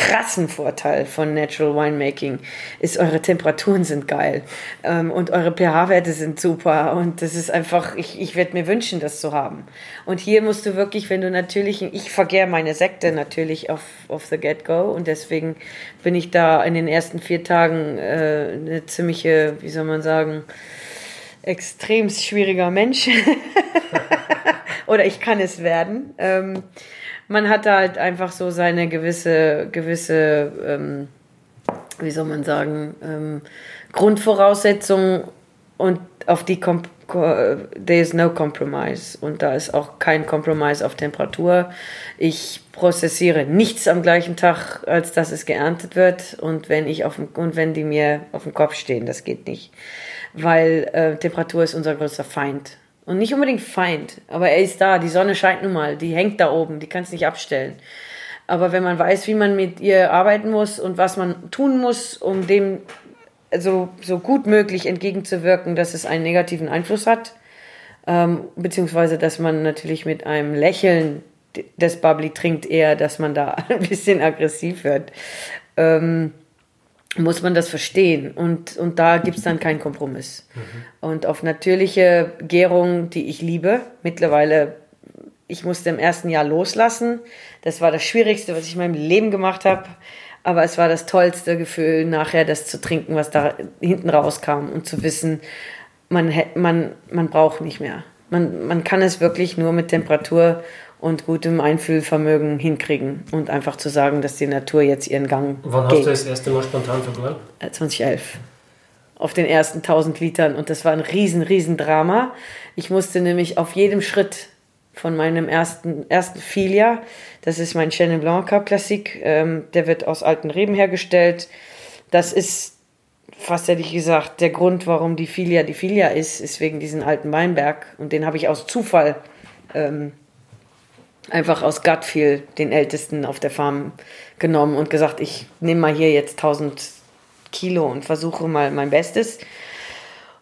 krassen Vorteil von Natural Winemaking ist, eure Temperaturen sind geil ähm, und eure pH-Werte sind super und das ist einfach, ich, ich werde mir wünschen, das zu haben. Und hier musst du wirklich, wenn du natürlich, ich vergehre meine Sekte natürlich auf, auf the get-go und deswegen bin ich da in den ersten vier Tagen äh, eine ziemliche, wie soll man sagen, extrem schwieriger Mensch. Oder ich kann es werden. Ähm, man hat da halt einfach so seine gewisse, gewisse, ähm, wie soll man sagen, ähm, Grundvoraussetzungen und auf die kommt there is no compromise. Und da ist auch kein Compromise auf Temperatur. Ich prozessiere nichts am gleichen Tag, als dass es geerntet wird. Und wenn ich auf dem, und wenn die mir auf dem Kopf stehen, das geht nicht, weil äh, Temperatur ist unser größter Feind und nicht unbedingt Feind, aber er ist da. Die Sonne scheint nun mal, die hängt da oben, die kannst nicht abstellen. Aber wenn man weiß, wie man mit ihr arbeiten muss und was man tun muss, um dem so, so gut möglich entgegenzuwirken, dass es einen negativen Einfluss hat, ähm, beziehungsweise dass man natürlich mit einem Lächeln das Bubbly trinkt eher, dass man da ein bisschen aggressiv wird. Ähm, muss man das verstehen und, und da gibt es dann keinen Kompromiss. Mhm. Und auf natürliche Gärung, die ich liebe, mittlerweile, ich musste im ersten Jahr loslassen. Das war das Schwierigste, was ich in meinem Leben gemacht habe. Aber es war das tollste Gefühl, nachher das zu trinken, was da hinten rauskam und zu wissen, man, man, man braucht nicht mehr. Man, man kann es wirklich nur mit Temperatur und gutem Einfühlvermögen hinkriegen und einfach zu sagen, dass die Natur jetzt ihren Gang Wann geht. hast du das erste Mal spontan? 2011. Äh, auf den ersten 1000 Litern und das war ein riesen, riesen Drama. Ich musste nämlich auf jedem Schritt von meinem ersten, ersten Filia, das ist mein Chenin Blanc Cup Klassik, ähm, der wird aus alten Reben hergestellt. Das ist fast hätte ich gesagt, der Grund, warum die Filia die Filia ist, ist wegen diesem alten Weinberg und den habe ich aus Zufall ähm, einfach aus Gutfeel den Ältesten auf der Farm genommen und gesagt, ich nehme mal hier jetzt 1000 Kilo und versuche mal mein Bestes.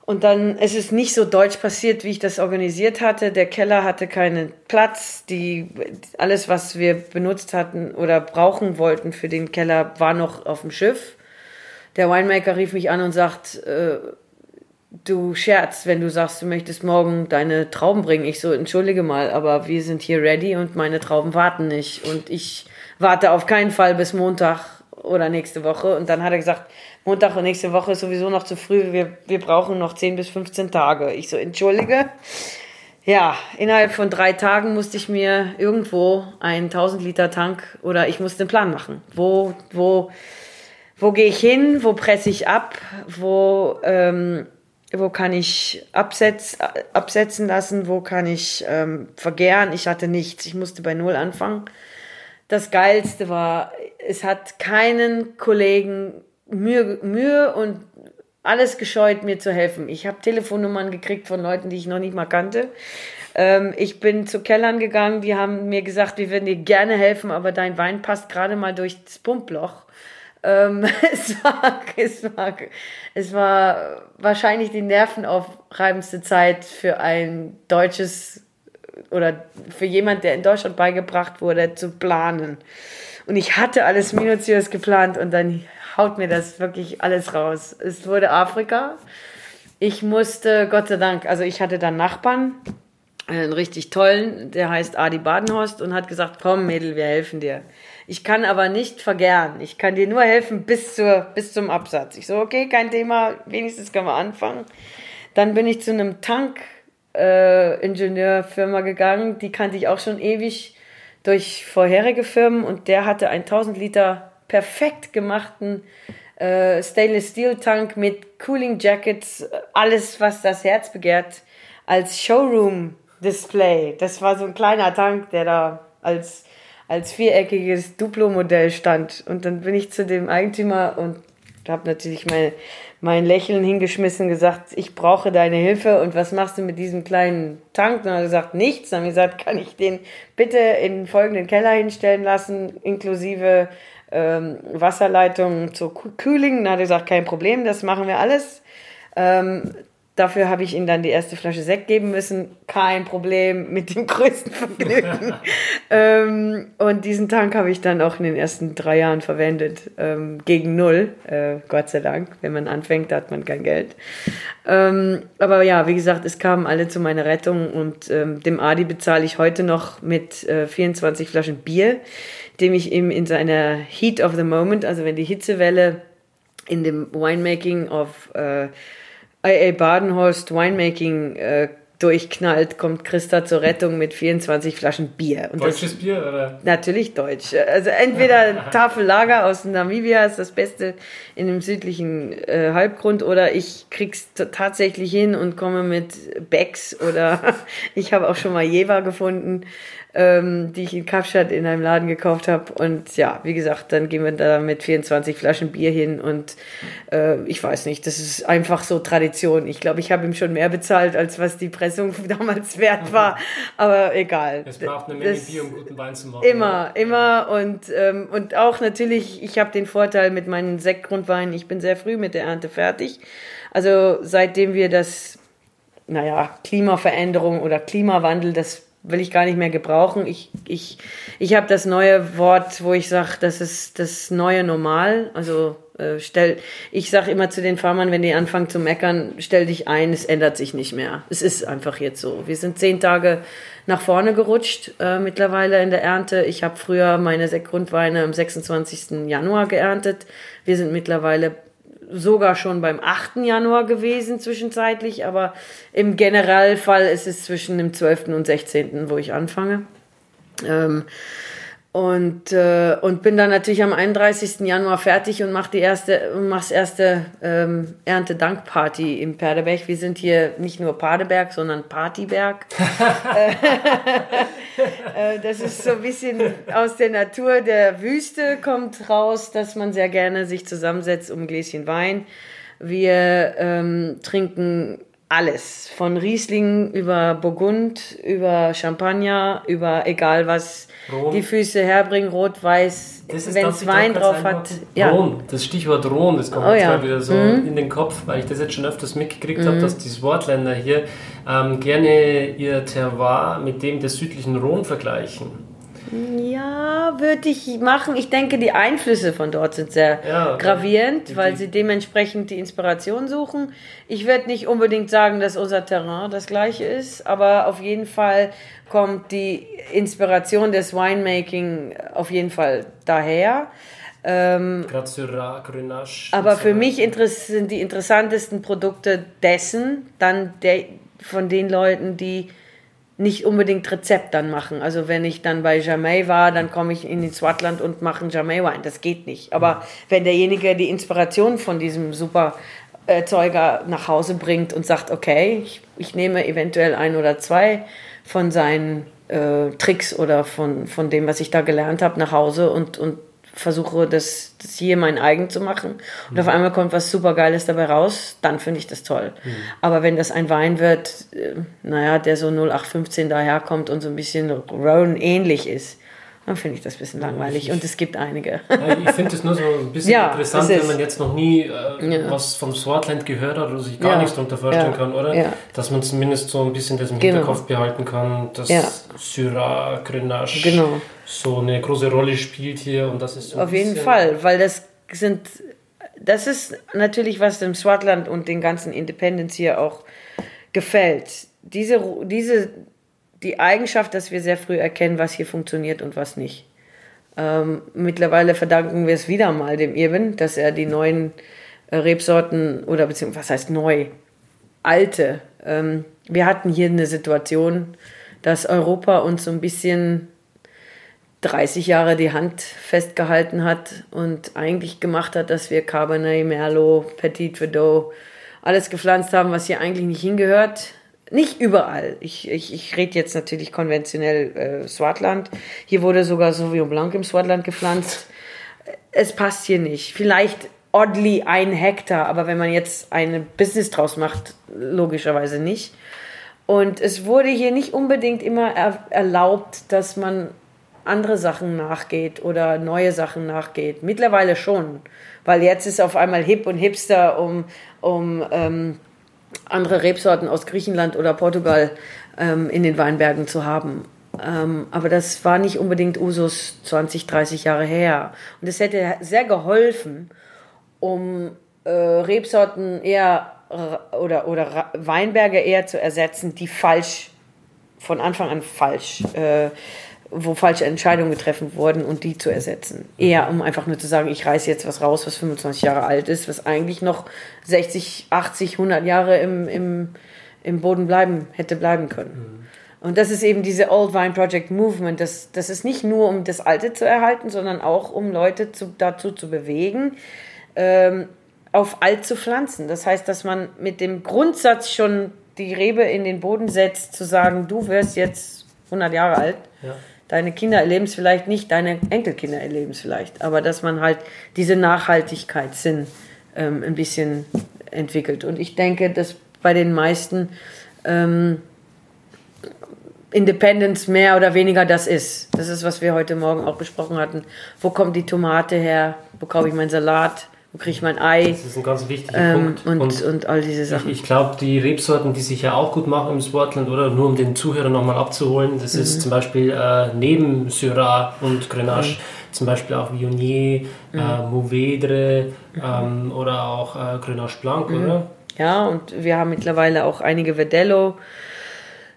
Und dann ist es nicht so deutsch passiert, wie ich das organisiert hatte. Der Keller hatte keinen Platz. Die, alles, was wir benutzt hatten oder brauchen wollten für den Keller, war noch auf dem Schiff. Der Winemaker rief mich an und sagt, äh, du scherzt, wenn du sagst, du möchtest morgen deine Trauben bringen. Ich so, entschuldige mal, aber wir sind hier ready und meine Trauben warten nicht. Und ich warte auf keinen Fall bis Montag oder nächste Woche. Und dann hat er gesagt, Montag und nächste Woche ist sowieso noch zu früh. Wir, wir brauchen noch 10 bis 15 Tage. Ich so, entschuldige. Ja, innerhalb von drei Tagen musste ich mir irgendwo einen 1000 Liter Tank oder ich musste einen Plan machen. Wo, wo, wo gehe ich hin? Wo presse ich ab? Wo, ähm, wo kann ich absetz, absetzen lassen, wo kann ich ähm, vergären. Ich hatte nichts, ich musste bei Null anfangen. Das Geilste war, es hat keinen Kollegen Mühe, Mühe und alles gescheut, mir zu helfen. Ich habe Telefonnummern gekriegt von Leuten, die ich noch nicht mal kannte. Ähm, ich bin zu Kellern gegangen, die haben mir gesagt, wir würden dir gerne helfen, aber dein Wein passt gerade mal durchs Pumploch. Ähm, es, war, es, war, es war wahrscheinlich die nervenaufreibendste Zeit für ein deutsches oder für jemand, der in Deutschland beigebracht wurde, zu planen. Und ich hatte alles minutiös geplant und dann haut mir das wirklich alles raus. Es wurde Afrika. Ich musste, Gott sei Dank, also ich hatte dann Nachbarn, einen richtig tollen, der heißt Adi Badenhorst und hat gesagt, komm Mädel, wir helfen dir. Ich kann aber nicht vergären. Ich kann dir nur helfen bis, zur, bis zum Absatz. Ich so, okay, kein Thema, wenigstens können wir anfangen. Dann bin ich zu einem Tank-Ingenieurfirma äh, gegangen, die kannte ich auch schon ewig durch vorherige Firmen und der hatte ein 1000 Liter perfekt gemachten äh, Stainless Steel Tank mit Cooling Jackets, alles, was das Herz begehrt, als Showroom Display. Das war so ein kleiner Tank, der da als, als viereckiges Duplo-Modell stand. Und dann bin ich zu dem Eigentümer und habe natürlich meine mein Lächeln hingeschmissen, gesagt, ich brauche deine Hilfe und was machst du mit diesem kleinen Tank? Und er hat gesagt, nichts. Dann habe ich gesagt, kann ich den bitte in folgenden Keller hinstellen lassen, inklusive ähm, Wasserleitung zur Kühling. Dann hat er gesagt, kein Problem, das machen wir alles. Ähm, Dafür habe ich ihm dann die erste Flasche Sekt geben müssen. Kein Problem, mit dem größten Vergnügen. ähm, und diesen Tank habe ich dann auch in den ersten drei Jahren verwendet. Ähm, gegen null, äh, Gott sei Dank. Wenn man anfängt, hat man kein Geld. Ähm, aber ja, wie gesagt, es kamen alle zu meiner Rettung und ähm, dem Adi bezahle ich heute noch mit äh, 24 Flaschen Bier, dem ich ihm in seiner Heat of the Moment, also wenn die Hitzewelle in dem Winemaking of äh, IA Badenhorst Winemaking äh, durchknallt, kommt Christa zur Rettung mit 24 Flaschen Bier. Und Deutsches das, Bier, oder? Natürlich deutsch. Also entweder Tafellager aus Namibia ist das Beste in dem südlichen äh, Halbgrund oder ich krieg's tatsächlich hin und komme mit Becks oder ich habe auch schon mal Jever gefunden ähm, die ich in Kapstadt in einem Laden gekauft habe. Und ja, wie gesagt, dann gehen wir da mit 24 Flaschen Bier hin und äh, ich weiß nicht, das ist einfach so Tradition. Ich glaube, ich habe ihm schon mehr bezahlt, als was die Pressung damals wert war. Aber egal. Es braucht eine Menge das Bier, um guten Wein zu machen. Immer, immer. Und, ähm, und auch natürlich, ich habe den Vorteil mit meinen Sektgrundweinen, ich bin sehr früh mit der Ernte fertig. Also seitdem wir das, naja, Klimaveränderung oder Klimawandel, das will ich gar nicht mehr gebrauchen. Ich, ich, ich habe das neue Wort, wo ich sage, das ist das neue Normal. Also äh, stell, ich sage immer zu den Farmern, wenn die anfangen zu meckern, stell dich ein, es ändert sich nicht mehr. Es ist einfach jetzt so. Wir sind zehn Tage nach vorne gerutscht äh, mittlerweile in der Ernte. Ich habe früher meine Grundweine am 26. Januar geerntet. Wir sind mittlerweile sogar schon beim 8. Januar gewesen zwischenzeitlich, aber im Generalfall ist es zwischen dem 12. und 16., wo ich anfange. Ähm, und, äh, und bin dann natürlich am 31. Januar fertig und mache die erste, mach's erste ähm, Erntedankparty im Perdeberg. Wir sind hier nicht nur Padeberg, sondern Partyberg. äh, das ist so ein bisschen aus der Natur der Wüste kommt raus, dass man sehr gerne sich zusammensetzt um ein Gläschen Wein. Wir ähm, trinken alles, von Riesling über Burgund, über Champagner, über egal was Rom. die Füße herbringen, rot, weiß, wenn es Wein drauf hat. Ja. Rom, das Stichwort Rom, das kommt oh, ja. wieder so mhm. in den Kopf, weil ich das jetzt schon öfters mitgekriegt mhm. habe, dass die Sportländer hier ähm, gerne ihr Terroir mit dem des südlichen Rhône vergleichen. Ja, würde ich machen. Ich denke, die Einflüsse von dort sind sehr ja, gravierend, weil sie dementsprechend die Inspiration suchen. Ich werde nicht unbedingt sagen, dass unser Terrain das gleiche ist, aber auf jeden Fall kommt die Inspiration des Winemaking auf jeden Fall daher. Ähm. Aber für mich sind die interessantesten Produkte dessen, dann der, von den Leuten, die nicht unbedingt Rezept dann machen. Also wenn ich dann bei Jamay war, dann komme ich in den Swatland und mache einen Jamay Wein. Das geht nicht. Aber wenn derjenige die Inspiration von diesem super Erzeuger nach Hause bringt und sagt, okay, ich, ich nehme eventuell ein oder zwei von seinen äh, Tricks oder von, von dem, was ich da gelernt habe, nach Hause und, und versuche, das, das hier mein eigen zu machen und mhm. auf einmal kommt was super Geiles dabei raus, dann finde ich das toll. Mhm. Aber wenn das ein Wein wird, äh, naja, der so 0815 daherkommt und so ein bisschen Rhone ähnlich ist, dann finde ich das ein bisschen langweilig. und es gibt einige. ich finde es nur so ein bisschen ja, interessant, wenn man jetzt noch nie äh, ja. was vom Swartland gehört hat oder sich gar ja. nichts darunter vorstellen kann, oder? Dass man zumindest so ein bisschen das im genau. Hinterkopf behalten kann, dass Syrah, Grenache genau. so eine große Rolle spielt hier und das ist so Auf jeden Fall, weil das sind, das ist natürlich, was dem Swartland und den ganzen Independence hier auch gefällt. Diese, diese die Eigenschaft, dass wir sehr früh erkennen, was hier funktioniert und was nicht. Ähm, mittlerweile verdanken wir es wieder mal dem Irwin, dass er die neuen äh, Rebsorten oder beziehungsweise was heißt neu, alte. Ähm, wir hatten hier eine Situation, dass Europa uns so ein bisschen 30 Jahre die Hand festgehalten hat und eigentlich gemacht hat, dass wir Cabernet, Merlot, Petit Verdot alles gepflanzt haben, was hier eigentlich nicht hingehört. Nicht überall. Ich, ich, ich rede jetzt natürlich konventionell äh, Swartland. Hier wurde sogar Sauvignon Blanc im Swartland gepflanzt. Es passt hier nicht. Vielleicht oddly ein Hektar, aber wenn man jetzt eine Business draus macht, logischerweise nicht. Und es wurde hier nicht unbedingt immer er erlaubt, dass man andere Sachen nachgeht oder neue Sachen nachgeht. Mittlerweile schon, weil jetzt ist auf einmal hip und hipster, um, um ähm, andere Rebsorten aus Griechenland oder Portugal ähm, in den Weinbergen zu haben. Ähm, aber das war nicht unbedingt Usus 20, 30 Jahre her. Und es hätte sehr geholfen, um äh, Rebsorten eher oder, oder Weinberge eher zu ersetzen, die falsch, von Anfang an falsch äh, wo falsche Entscheidungen getroffen wurden und die zu ersetzen. Eher um einfach nur zu sagen, ich reiße jetzt was raus, was 25 Jahre alt ist, was eigentlich noch 60, 80, 100 Jahre im, im, im Boden bleiben, hätte bleiben können. Mhm. Und das ist eben diese Old Vine Project Movement. Das, das ist nicht nur, um das Alte zu erhalten, sondern auch, um Leute zu, dazu zu bewegen, ähm, auf alt zu pflanzen. Das heißt, dass man mit dem Grundsatz schon die Rebe in den Boden setzt, zu sagen, du wirst jetzt 100 Jahre alt. Ja deine Kinder erleben es vielleicht nicht, deine Enkelkinder erleben es vielleicht, aber dass man halt diese Nachhaltigkeitssinn ähm, ein bisschen entwickelt. Und ich denke, dass bei den meisten ähm, Independence mehr oder weniger das ist. Das ist, was wir heute Morgen auch besprochen hatten. Wo kommt die Tomate her? Wo kaufe ich meinen Salat? Kriege ich mein Ei? Das ist ein ganz wichtiger ähm, Punkt. Und, und, und, all diese Sachen. Ich, ich glaube, die Rebsorten, die sich ja auch gut machen im Sportland, oder nur um den Zuhörer nochmal abzuholen, das mhm. ist zum Beispiel äh, neben Syrah und Grenache, mhm. zum Beispiel auch Viognier, mhm. äh, Mouvedre mhm. ähm, oder auch äh, Grenache Blanc, mhm. oder? Ja, und wir haben mittlerweile auch einige Verdello.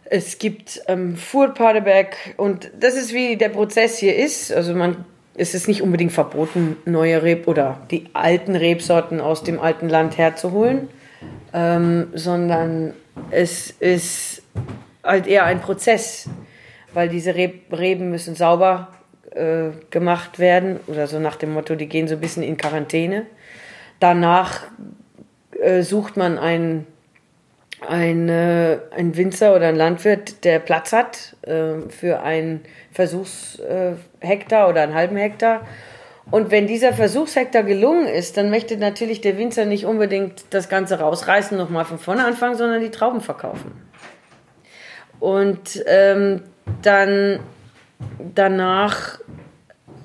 Es gibt ähm, Furt Padeberg und das ist wie der Prozess hier ist. Also man es ist nicht unbedingt verboten, neue Reb oder die alten Rebsorten aus dem alten Land herzuholen, ähm, sondern es ist halt eher ein Prozess, weil diese Reb Reben müssen sauber äh, gemacht werden oder so nach dem Motto, die gehen so ein bisschen in Quarantäne. Danach äh, sucht man einen ein, ein Winzer oder ein Landwirt, der Platz hat äh, für einen Versuchshektar oder einen halben Hektar. Und wenn dieser Versuchshektar gelungen ist, dann möchte natürlich der Winzer nicht unbedingt das Ganze rausreißen, nochmal von vorne anfangen, sondern die Trauben verkaufen. Und ähm, dann danach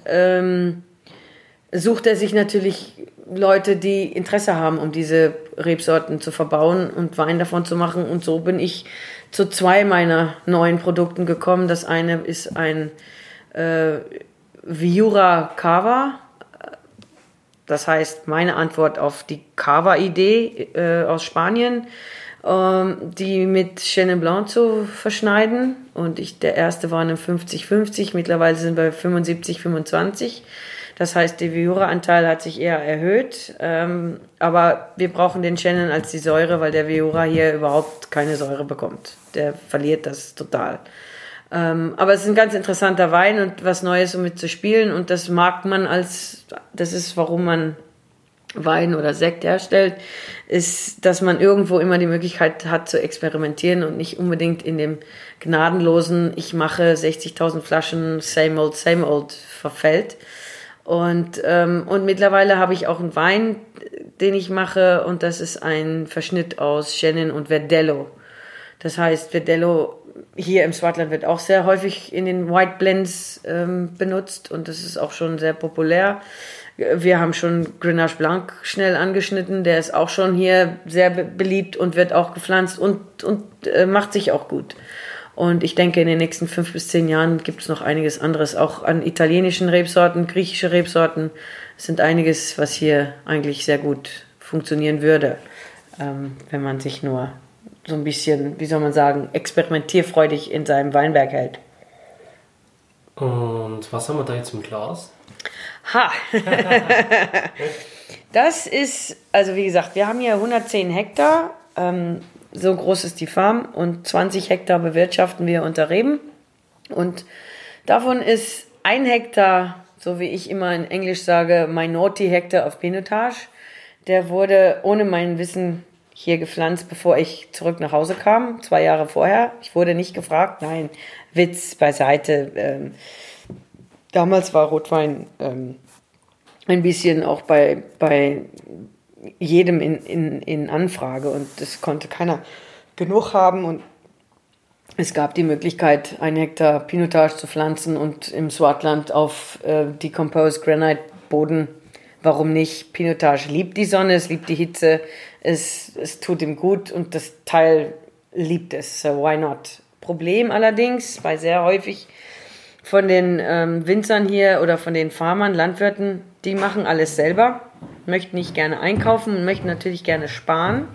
ähm, sucht er sich natürlich Leute, die Interesse haben, um diese Rebsorten zu verbauen und Wein davon zu machen. Und so bin ich zu zwei meiner neuen Produkten gekommen. Das eine ist ein äh, Viura Cava. Das heißt, meine Antwort auf die Cava-Idee äh, aus Spanien, ähm, die mit Chenin Blanc zu verschneiden. Und ich, der erste war eine 50-50, mittlerweile sind wir 75-25. Das heißt, der Viura-Anteil hat sich eher erhöht. Ähm, aber wir brauchen den Shannon als die Säure, weil der Viura hier überhaupt keine Säure bekommt. Der verliert das total. Ähm, aber es ist ein ganz interessanter Wein und was Neues, um mit zu spielen. Und das mag man als, das ist, warum man Wein oder Sekt herstellt, ist, dass man irgendwo immer die Möglichkeit hat zu experimentieren und nicht unbedingt in dem gnadenlosen, ich mache 60.000 Flaschen, same old, same old verfällt. Und, ähm, und mittlerweile habe ich auch einen Wein, den ich mache und das ist ein Verschnitt aus Chenin und Verdello. Das heißt, Verdello hier im Swartland wird auch sehr häufig in den White Blends ähm, benutzt und das ist auch schon sehr populär. Wir haben schon Grenache Blanc schnell angeschnitten, der ist auch schon hier sehr be beliebt und wird auch gepflanzt und, und äh, macht sich auch gut. Und ich denke, in den nächsten fünf bis zehn Jahren gibt es noch einiges anderes, auch an italienischen Rebsorten, griechische Rebsorten. Es sind einiges, was hier eigentlich sehr gut funktionieren würde, ähm, wenn man sich nur so ein bisschen, wie soll man sagen, experimentierfreudig in seinem Weinberg hält. Und was haben wir da jetzt im Glas? Ha! das ist, also wie gesagt, wir haben hier 110 Hektar. So groß ist die Farm und 20 Hektar bewirtschaften wir unter Reben. Und davon ist ein Hektar, so wie ich immer in Englisch sage, Minority Hektar of Pinotage. Der wurde ohne mein Wissen hier gepflanzt, bevor ich zurück nach Hause kam, zwei Jahre vorher. Ich wurde nicht gefragt, nein, Witz beiseite. Ähm, damals war Rotwein ähm, ein bisschen auch bei, bei jedem in, in, in Anfrage und das konnte keiner genug haben und es gab die Möglichkeit, ein Hektar Pinotage zu pflanzen und im Swartland auf äh, Decomposed Granite Boden. Warum nicht? Pinotage liebt die Sonne, es liebt die Hitze, es, es tut ihm gut und das Teil liebt es. So why not? Problem allerdings bei sehr häufig von den ähm, Winzern hier oder von den Farmern, Landwirten, die machen alles selber, möchten nicht gerne einkaufen und möchten natürlich gerne sparen.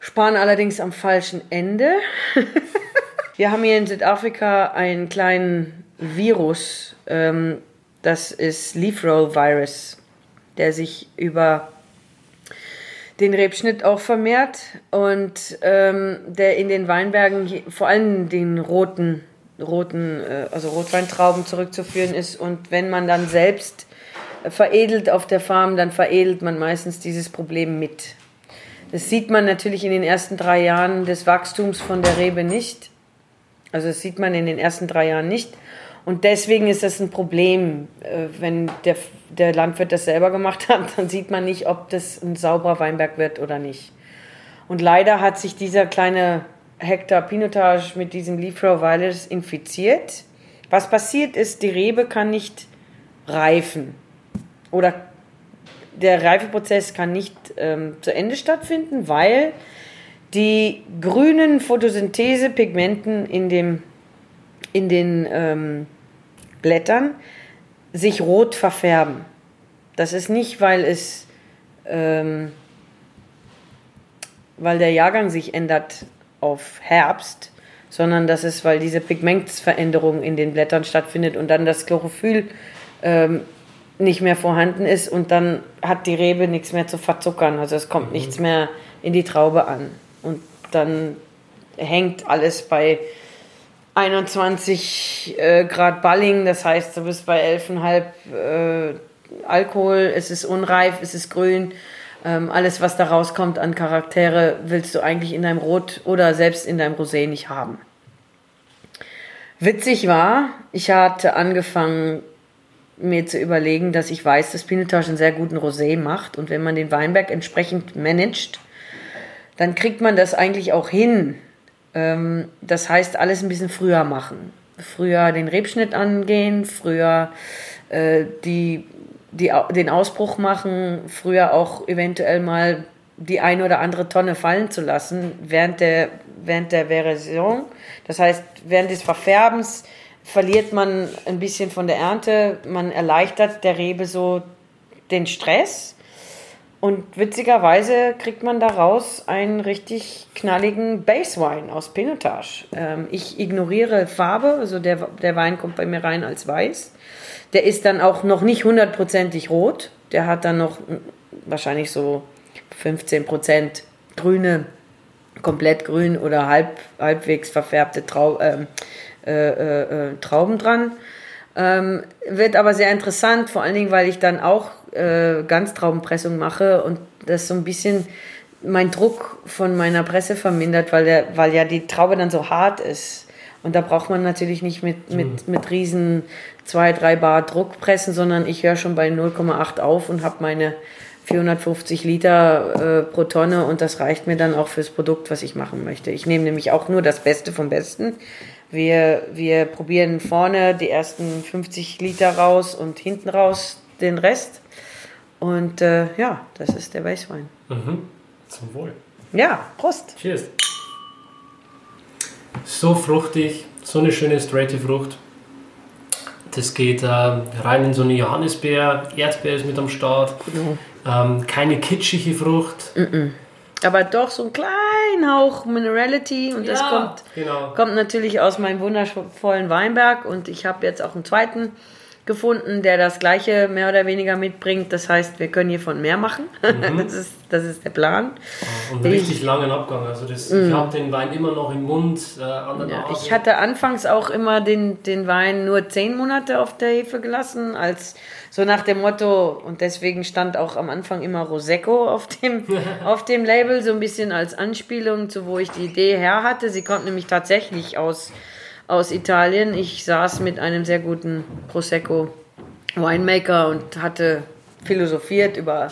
Sparen allerdings am falschen Ende. Wir haben hier in Südafrika einen kleinen Virus, ähm, das ist Leaf Roll Virus, der sich über den Rebschnitt auch vermehrt und ähm, der in den Weinbergen, vor allem den roten, roten, äh, also Rotweintrauben zurückzuführen ist. Und wenn man dann selbst veredelt auf der Farm, dann veredelt man meistens dieses Problem mit. Das sieht man natürlich in den ersten drei Jahren des Wachstums von der Rebe nicht. Also das sieht man in den ersten drei Jahren nicht. Und deswegen ist das ein Problem, äh, wenn der, der Landwirt das selber gemacht hat, dann sieht man nicht, ob das ein sauberer Weinberg wird oder nicht. Und leider hat sich dieser kleine Hektar Pinotage mit diesem Leaf Row Virus infiziert. Was passiert ist, die Rebe kann nicht reifen oder der Reifeprozess kann nicht ähm, zu Ende stattfinden, weil die grünen Photosynthese-Pigmenten in, dem, in den ähm, Blättern sich rot verfärben. Das ist nicht, weil es, ähm, weil der Jahrgang sich ändert auf Herbst, sondern das ist, weil diese Pigmentsveränderung in den Blättern stattfindet und dann das Chlorophyll ähm, nicht mehr vorhanden ist und dann hat die Rebe nichts mehr zu verzuckern. Also es kommt mhm. nichts mehr in die Traube an. Und dann hängt alles bei 21 äh, Grad Balling, das heißt, du bist bei 11,5 äh, Alkohol, es ist unreif, es ist grün. Ähm, alles, was da rauskommt an Charaktere, willst du eigentlich in deinem Rot oder selbst in deinem Rosé nicht haben. Witzig war, ich hatte angefangen, mir zu überlegen, dass ich weiß, dass Pinotage einen sehr guten Rosé macht und wenn man den Weinberg entsprechend managt, dann kriegt man das eigentlich auch hin, ähm, das heißt, alles ein bisschen früher machen. Früher den Rebschnitt angehen, früher äh, die, die, den Ausbruch machen, früher auch eventuell mal die eine oder andere Tonne fallen zu lassen während der, während der Version. Das heißt, während des Verfärbens verliert man ein bisschen von der Ernte, man erleichtert der Rebe so den Stress und witzigerweise kriegt man daraus einen richtig knalligen Basewein aus Pinotage. Ähm, ich ignoriere Farbe, also der, der Wein kommt bei mir rein als weiß. Der ist dann auch noch nicht hundertprozentig rot. Der hat dann noch wahrscheinlich so 15% grüne, komplett grün oder halb, halbwegs verfärbte Trau äh, äh, äh, Trauben dran. Ähm, wird aber sehr interessant, vor allen Dingen, weil ich dann auch äh, Ganztraubenpressung mache und das so ein bisschen mein Druck von meiner Presse vermindert, weil, der, weil ja die Traube dann so hart ist. Und da braucht man natürlich nicht mit, mit, mit riesen 2, 3 Bar Druck pressen, sondern ich höre schon bei 0,8 auf und habe meine 450 Liter äh, pro Tonne und das reicht mir dann auch fürs Produkt, was ich machen möchte. Ich nehme nämlich auch nur das Beste vom Besten. Wir, wir probieren vorne die ersten 50 Liter raus und hinten raus den Rest. Und äh, ja, das ist der Weißwein. Mhm. Zum Wohl. Ja, Prost. Cheers. So fruchtig, so eine schöne straighte Frucht. Das geht äh, rein in so eine Johannisbeer, Erdbeer ist mit am Start. Genau. Ähm, keine kitschige Frucht. Aber doch so einen kleinen Hauch Minerality und das Ja, kommt, genau. kommt natürlich aus meinem wundervollen Weinberg und ich habe jetzt auch einen zweiten gefunden, der das gleiche mehr oder weniger mitbringt. Das heißt, wir können hiervon mehr machen. Das, ist, das ist der Plan. Und einen richtig langen Abgang. Also das, ich habe den Wein immer noch im Mund, äh, an der Mm. Ja, Nase. ich hatte anfangs auch immer den, den Wein nur zehn Monate auf der Hefe gelassen, als so nach dem Motto, und deswegen stand auch am Anfang immer Prosecco auf dem, auf dem Label, so ein bisschen als Anspielung zu, wo ich die Idee her hatte. Sie kommt nämlich tatsächlich aus, aus Italien. Ich saß mit einem sehr guten Prosecco Winemaker und hatte philosophiert über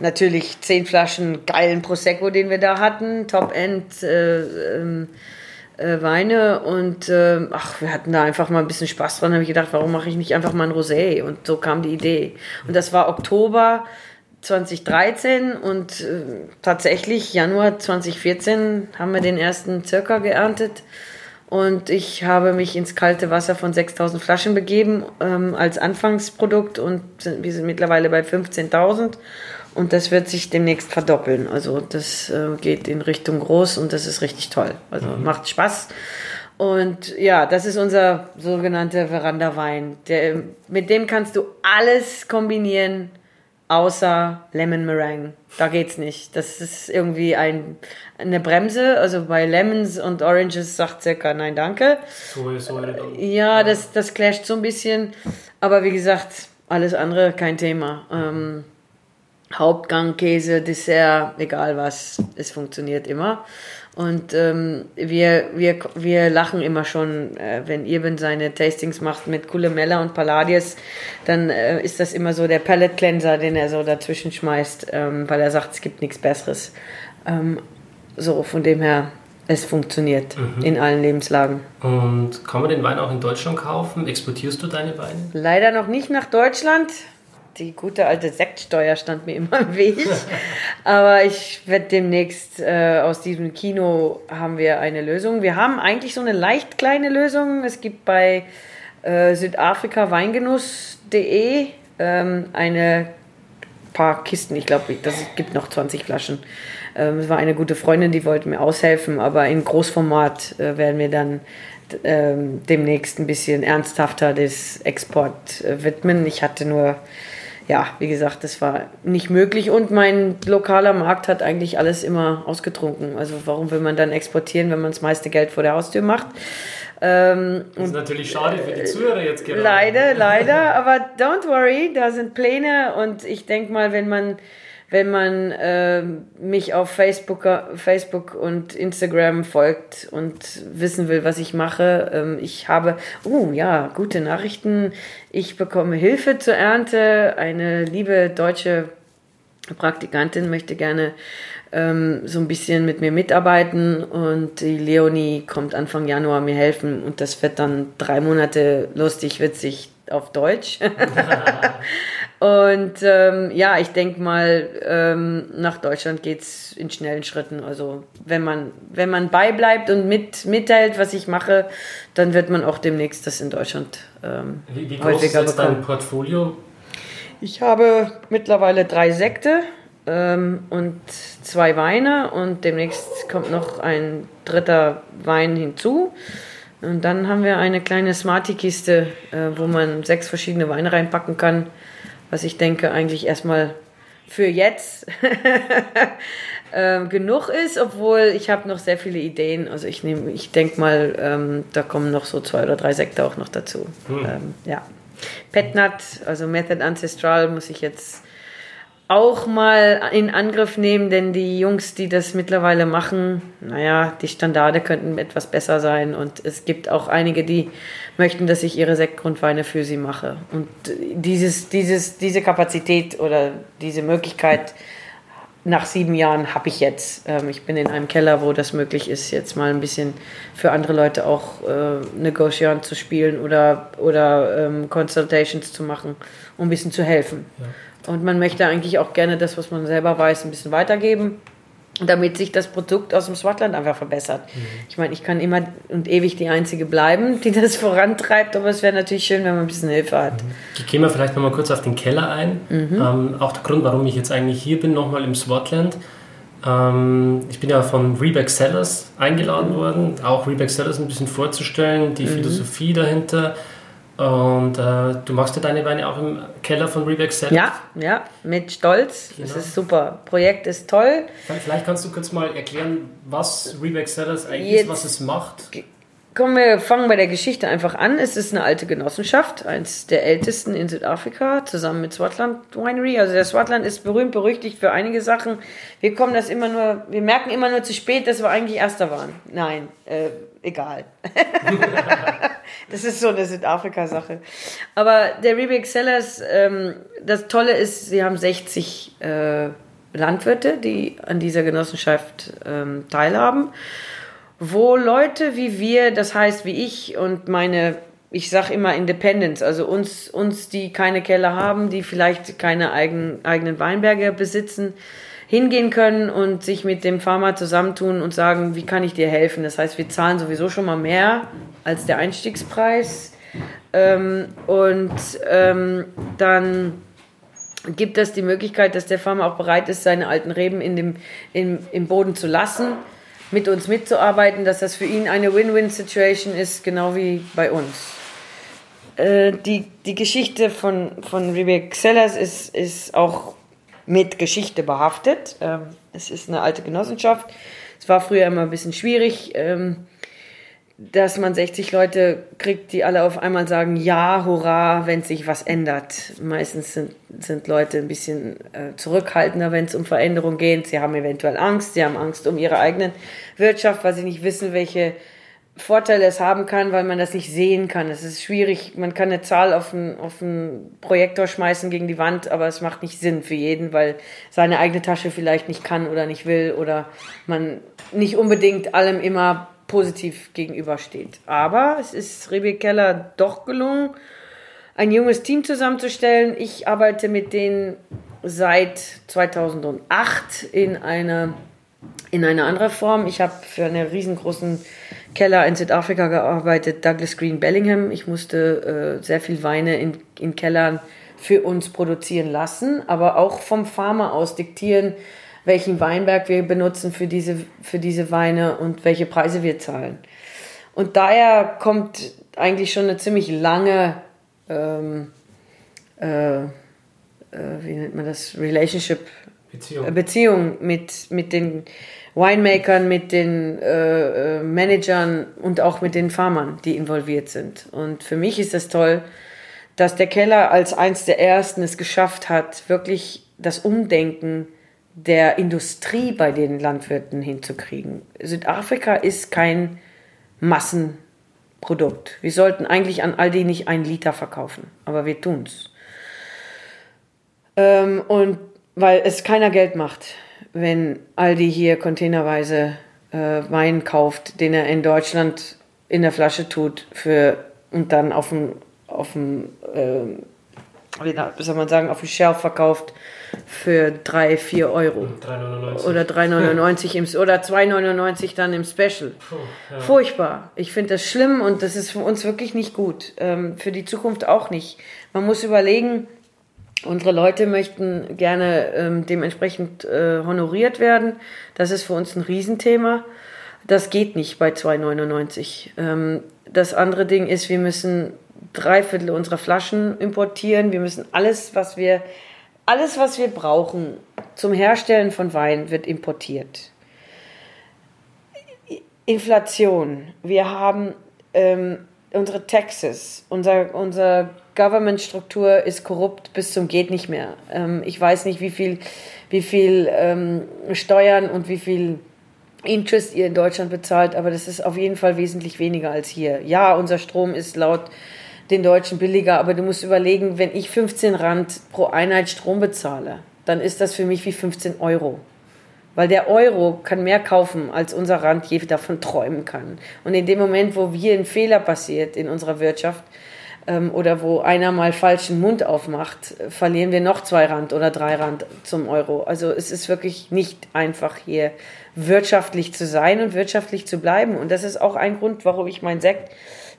natürlich zehn Flaschen geilen Prosecco, den wir da hatten, Top-End äh, ähm, äh, Weine und äh, ach, wir hatten da einfach mal ein bisschen Spaß dran. Da habe ich gedacht, warum mache ich nicht einfach mal ein Rosé? Und so kam die Idee. Und das war Oktober 2013 und äh, tatsächlich Januar 2014 haben wir den ersten Circa geerntet. Und ich habe mich ins kalte Wasser von 6000 Flaschen begeben ähm, als Anfangsprodukt und sind, wir sind mittlerweile bei 15.000 und das wird sich demnächst verdoppeln. Also das äh, geht in Richtung groß und das ist richtig toll. Also macht Spaß. Und ja, das ist unser sogenannter Veranda-Wein. Der, mit dem kannst du alles kombinieren, außer Lemon Meringue. Da geht's nicht. Das ist irgendwie ein, eine Bremse. Also bei Lemons und Oranges sagt circa nein, danke. Säure, Säure dann. Ja, das, das clasht so ein bisschen. Aber wie gesagt, alles andere kein Thema. Ähm, Hauptgang, Käse, Dessert, egal was, es funktioniert immer. Und ähm, wir, wir, wir lachen immer schon, äh, wenn Irben seine Tastings macht mit Kulemella und Palladius, dann äh, ist das immer so der Palette Cleanser, den er so dazwischen schmeißt, ähm, weil er sagt, es gibt nichts Besseres. Ähm, so, von dem her, es funktioniert in allen Lebenslagen. Und kann man den Wein auch in Deutschland kaufen? Exportierst du deine Weine? Leider noch nicht nach Deutschland. Die gute alte Sektsteuer stand mir immer im Weg. Aber ich werde demnächst äh, aus diesem Kino haben wir eine Lösung. Wir haben eigentlich so eine leicht kleine Lösung. Es gibt bei äh, Südafrika Weingenuss.de ähm, eine paar Kisten. Ich glaube, das gibt noch 20 Flaschen. Ähm, es war eine gute Freundin, die wollte mir aushelfen, aber in Großformat äh, werden wir dann ähm, demnächst ein bisschen ernsthafter des Export äh, widmen. Ich hatte nur, ja, wie gesagt, das war nicht möglich und mein lokaler Markt hat eigentlich alles immer ausgetrunken. Also warum will man dann exportieren, wenn man das meiste Geld vor der Haustür macht? Ähm, Das ist natürlich schade für die Zuhörer jetzt gerade. Leider, leider, aber don't worry, da sind Pläne und ich denke mal, wenn man wenn man ähm, mich auf Facebook, Facebook und Instagram folgt und wissen will, was ich mache, ähm, ich habe, oh ja, gute Nachrichten. Ich bekomme Hilfe zur Ernte. Eine liebe deutsche Praktikantin möchte gerne ähm, so ein bisschen mit mir mitarbeiten und die Leonie kommt Anfang Januar mir helfen und das wird dann drei Monate lustig, witzig auf Deutsch. und ähm, ja, ich denke mal, ähm, nach Deutschland geht's in schnellen Schritten. Also wenn man, wenn man beibleibt und mit, mitteilt, was ich mache, dann wird man auch demnächst das in Deutschland ähm, Wie, wie groß ist jetzt dein. Portfolio? Ich habe mittlerweile drei Sekte ähm, und zwei Weine und demnächst kommt noch ein dritter Wein hinzu. Und dann haben wir eine kleine Smarty-Kiste, äh, wo man sechs verschiedene Weine reinpacken kann, was ich denke eigentlich erstmal für jetzt ähm, genug ist, obwohl ich habe noch sehr viele Ideen. Also ich nehme, ich denke mal, ähm, da kommen noch so zwei oder drei Sekte auch noch dazu. Ähm, ja. Petnat, also Method Ancestral, muss ich jetzt auch mal in Angriff nehmen, denn die Jungs, die das mittlerweile machen, naja, die Standarde könnten etwas besser sein und es gibt auch einige, die möchten, dass ich ihre Sektgrundweine für sie mache. Und dieses, dieses, diese Kapazität oder diese Möglichkeit nach sieben Jahren habe ich jetzt. Ähm, ich bin in einem Keller, wo das möglich ist, jetzt mal ein bisschen für andere Leute auch äh, Negotiation zu spielen oder, oder ähm, Consultations zu machen, um ein bisschen zu helfen. Ja. Und man möchte eigentlich auch gerne das, was man selber weiß, ein bisschen weitergeben damit sich das Produkt aus dem Swatland einfach verbessert. Mhm. Ich meine, ich kann immer und ewig die Einzige bleiben, die das vorantreibt, aber es wäre natürlich schön, wenn man ein bisschen Hilfe hat. Mhm. Gehen wir vielleicht nochmal kurz auf den Keller ein. Mhm. Ähm, auch der Grund, warum ich jetzt eigentlich hier bin, nochmal im Swatland. Ähm, ich bin ja von Reback Sellers eingeladen worden, auch Reback Sellers ein bisschen vorzustellen, die mhm. Philosophie dahinter und äh, du machst ja deine Weine auch im Keller von Rebeck selbst? Ja, ja, mit Stolz. Genau. Das ist super. Projekt ist toll. Vielleicht kannst du kurz mal erklären, was Rebeck Sellers eigentlich Jetzt ist, was es macht. Kommen wir fangen bei der Geschichte einfach an. Es ist eine alte Genossenschaft, eins der ältesten in Südafrika, zusammen mit Swatland Winery. Also der Swatland ist berühmt berüchtigt für einige Sachen. Wir kommen das immer nur, wir merken immer nur zu spät, dass wir eigentlich Erster waren. Nein, äh, egal. das ist so eine Südafrika-Sache. Aber der Rebig Sellers, ähm, das Tolle ist, sie haben 60 äh, Landwirte, die an dieser Genossenschaft ähm, teilhaben, wo Leute wie wir, das heißt wie ich und meine ich sage immer Independence, also uns, uns, die keine Keller haben, die vielleicht keine eigen, eigenen Weinberge besitzen, hingehen können und sich mit dem Farmer zusammentun und sagen, wie kann ich dir helfen? Das heißt, wir zahlen sowieso schon mal mehr als der Einstiegspreis. Ähm, und ähm, dann gibt es die Möglichkeit, dass der Farmer auch bereit ist, seine alten Reben in dem, im, im Boden zu lassen, mit uns mitzuarbeiten, dass das für ihn eine Win-Win-Situation ist, genau wie bei uns. Äh, die, die Geschichte von, von Rebecca Sellers ist, ist auch mit Geschichte behaftet. Ähm, es ist eine alte Genossenschaft. Es war früher immer ein bisschen schwierig, ähm, dass man 60 Leute kriegt, die alle auf einmal sagen, ja, hurra, wenn sich was ändert. Meistens sind, sind Leute ein bisschen äh, zurückhaltender, wenn es um Veränderung geht. Sie haben eventuell Angst, sie haben Angst um ihre eigene Wirtschaft, weil sie nicht wissen, welche Vorteile es haben kann, weil man das nicht sehen kann. Es ist schwierig, man kann eine Zahl auf einen, auf einen Projektor schmeißen gegen die Wand, aber es macht nicht Sinn für jeden, weil seine eigene Tasche vielleicht nicht kann oder nicht will oder man nicht unbedingt allem immer positiv gegenübersteht. Aber es ist Rebecca Keller doch gelungen, ein junges Team zusammenzustellen. Ich arbeite mit denen seit 2008 in einer in einer anderen Form. Ich habe für einen riesengroßen Keller in Südafrika gearbeitet, Douglas Green Bellingham. Ich musste äh, sehr viel Weine in, in Kellern für uns produzieren lassen, aber auch vom Farmer aus diktieren, welchen Weinberg wir benutzen für diese, für diese Weine und welche Preise wir zahlen. Und daher kommt eigentlich schon eine ziemlich lange, ähm, äh, äh, wie nennt man das, Relationship, Beziehung, Beziehung mit, mit den Winemakern, mit den äh, äh, Managern und auch mit den Farmern, die involviert sind. Und für mich ist das toll, dass der Keller als eins der ersten es geschafft hat, wirklich das Umdenken der Industrie bei den Landwirten hinzukriegen. Südafrika ist kein Massenprodukt. Wir sollten eigentlich an all die nicht einen Liter verkaufen, aber wir tun's. Ähm, und weil es keiner Geld macht wenn Aldi hier containerweise äh, Wein kauft, den er in Deutschland in der Flasche tut für und dann auf dem auf dem äh, wie soll man sagen auf dem Shelf verkauft für 3, 4 Euro. 3,99. Oder 3,99 im oder 2,99 dann im Special. Puh, ja. Furchtbar. Ich finde das schlimm und das ist für uns wirklich nicht gut. Ähm, für die Zukunft auch nicht. Man muss überlegen, Unsere Leute möchten gerne ähm, dementsprechend äh, honoriert werden. Das ist für uns ein Riesenthema. Das geht nicht bei 2,99. Ähm, das andere Ding ist, wir müssen drei Viertel unserer Flaschen importieren. Wir müssen alles, was wir, alles, was wir brauchen zum Herstellen von Wein, wird importiert. Inflation. Wir haben ähm, unsere Taxes, unser, unser Government-Struktur ist korrupt bis zum geht nicht mehr. Ähm, ich weiß nicht, wie viel, wie viel ähm, Steuern und wie viel Interest ihr in Deutschland bezahlt, aber das ist auf jeden Fall wesentlich weniger als hier. Ja, unser Strom ist laut den Deutschen billiger, aber du musst überlegen, wenn ich 15 Rand pro Einheit Strom bezahle, dann ist das für mich wie 15 Euro. Weil der Euro kann mehr kaufen, als unser Rand je davon träumen kann. Und in dem Moment, wo hier ein Fehler passiert in unserer Wirtschaft, oder wo einer mal falschen Mund aufmacht, verlieren wir noch zwei Rand oder drei Rand zum Euro. Also es ist wirklich nicht einfach hier wirtschaftlich zu sein und wirtschaftlich zu bleiben. Und das ist auch ein Grund, warum ich mein Sekt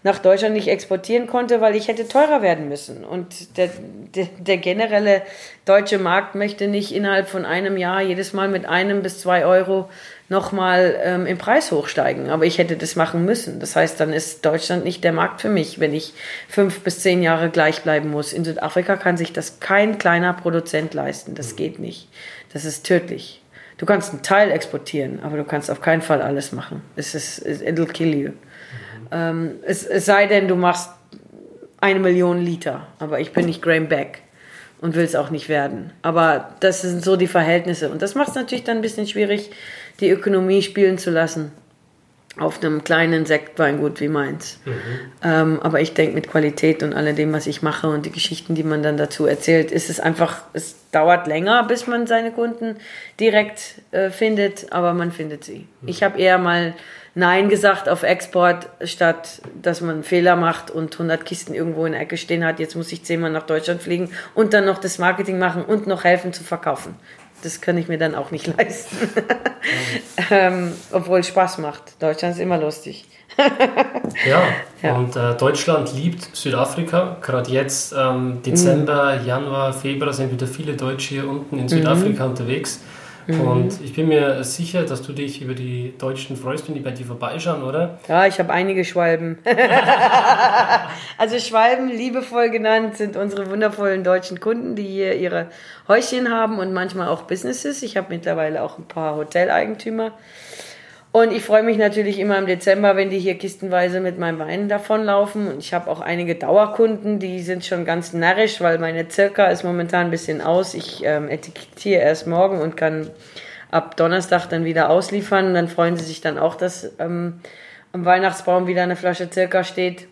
nach Deutschland nicht exportieren konnte, weil ich hätte teurer werden müssen. Und der, der, der, generelle deutsche Markt möchte nicht innerhalb von einem Jahr jedes Mal mit einem bis zwei Euro nochmal ähm, im Preis hochsteigen. Aber ich hätte das machen müssen. Das heißt, dann ist Deutschland nicht der Markt für mich, wenn ich fünf bis zehn Jahre gleich bleiben muss. In Südafrika kann sich das kein kleiner Produzent leisten. Das geht nicht. Das ist tödlich. Du kannst einen Teil exportieren, aber du kannst auf keinen Fall alles machen. Es ist, it'll kill you. Ähm, es, es sei denn, du machst eine Million Liter, aber ich bin nicht Graham Beck und will es auch nicht werden. Aber das sind so die Verhältnisse. Und das macht es natürlich dann ein bisschen schwierig, die Ökonomie spielen zu lassen auf einem kleinen Sektweingut wie meins. Mhm. Ähm, aber ich denke, mit Qualität und alledem, was ich mache und die Geschichten, die man dann dazu erzählt, ist es einfach, es dauert länger, bis man seine Kunden direkt äh, findet, aber man findet sie. Mhm. Ich habe eher mal Nein gesagt auf Export, statt dass man Fehler macht und 100 Kisten irgendwo in der Ecke stehen hat. Jetzt muss ich zehnmal nach Deutschland fliegen und dann noch das Marketing machen und noch helfen zu verkaufen. Das kann ich mir dann auch nicht leisten. ähm, obwohl es Spaß macht. Deutschland ist immer lustig. ja, ja, und äh, Deutschland liebt Südafrika. Gerade jetzt, ähm, Dezember, mhm. Januar, Februar, sind wieder viele Deutsche hier unten in Südafrika mhm. unterwegs. Mhm. Und ich bin mir sicher, dass du dich über die Deutschen freust, wenn die bei dir vorbeischauen, oder? Ja, ich habe einige Schwalben. also Schwalben, liebevoll genannt, sind unsere wundervollen deutschen Kunden, die hier ihre Häuschen haben und manchmal auch Businesses. Ich habe mittlerweile auch ein paar Hoteleigentümer. Und ich freue mich natürlich immer im Dezember, wenn die hier kistenweise mit meinem Wein davonlaufen. Und ich habe auch einige Dauerkunden, die sind schon ganz narrisch, weil meine Zirka ist momentan ein bisschen aus. Ich ähm, etikettiere erst morgen und kann ab Donnerstag dann wieder ausliefern. Dann freuen sie sich dann auch, dass ähm, am Weihnachtsbaum wieder eine Flasche Zirka steht.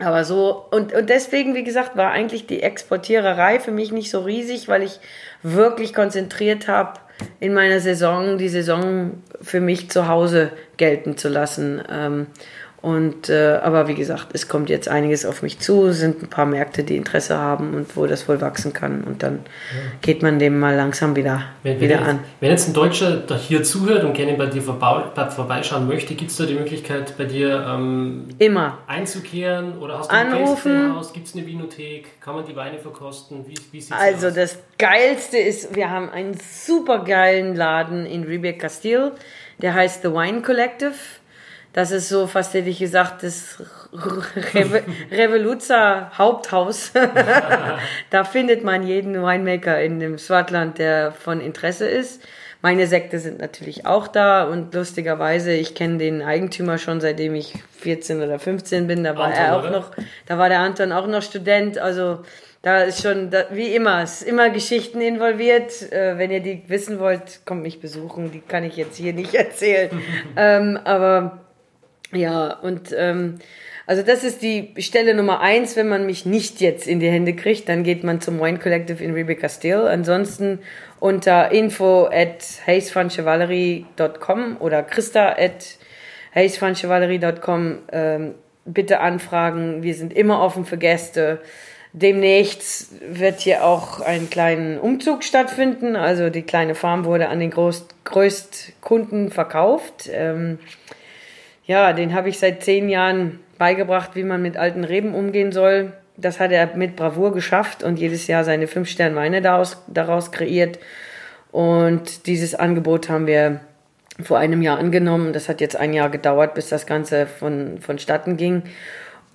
Aber so, und, und deswegen, wie gesagt, war eigentlich die Exportiererei für mich nicht so riesig, weil ich wirklich konzentriert habe, in meiner Saison die Saison für mich zu Hause gelten zu lassen. Ähm, und, äh, aber wie gesagt, es kommt jetzt einiges auf mich zu, es sind ein paar Märkte, die Interesse haben und wo das wohl wachsen kann. Und dann ja. geht man dem mal langsam wieder, wenn, wieder wenn an. Jetzt, wenn jetzt ein Deutscher da hier zuhört und gerne bei dir vorbeischauen möchte, gibt es da die Möglichkeit, bei dir ähm, immer einzukehren? Oder hast du Anrufen. ein Gibt es eine Vinothek? Kann man die Weine verkosten? Wie, wie also aus? das Geilste ist, wir haben einen super geilen Laden in Ribeck Castile, der heißt The Wine Collective das ist so, fast hätte ich gesagt, das Re Revoluzer Haupthaus. da findet man jeden Winemaker in dem Swatland, der von Interesse ist. Meine Sekte sind natürlich auch da und lustigerweise, ich kenne den Eigentümer schon seitdem ich 14 oder 15 bin. Da war Anton, er auch oder? noch, da war der Anton auch noch Student. Also da ist schon, da, wie immer, es ist immer Geschichten involviert. Äh, wenn ihr die wissen wollt, kommt mich besuchen. Die kann ich jetzt hier nicht erzählen. ähm, aber ja, und ähm, also das ist die Stelle Nummer eins, wenn man mich nicht jetzt in die Hände kriegt, dann geht man zum Wine Collective in Rebecca Still. Ansonsten unter info at hazefanchevalerie.com oder christa at hazefanchevalerie.com ähm, bitte anfragen. Wir sind immer offen für Gäste. Demnächst wird hier auch ein kleinen Umzug stattfinden. Also die kleine Farm wurde an den Groß Größtkunden verkauft. Ähm, ja, den habe ich seit zehn Jahren beigebracht, wie man mit alten Reben umgehen soll. Das hat er mit Bravour geschafft und jedes Jahr seine fünf Sterne Weine daraus, daraus kreiert. Und dieses Angebot haben wir vor einem Jahr angenommen. Das hat jetzt ein Jahr gedauert, bis das Ganze von, vonstatten ging.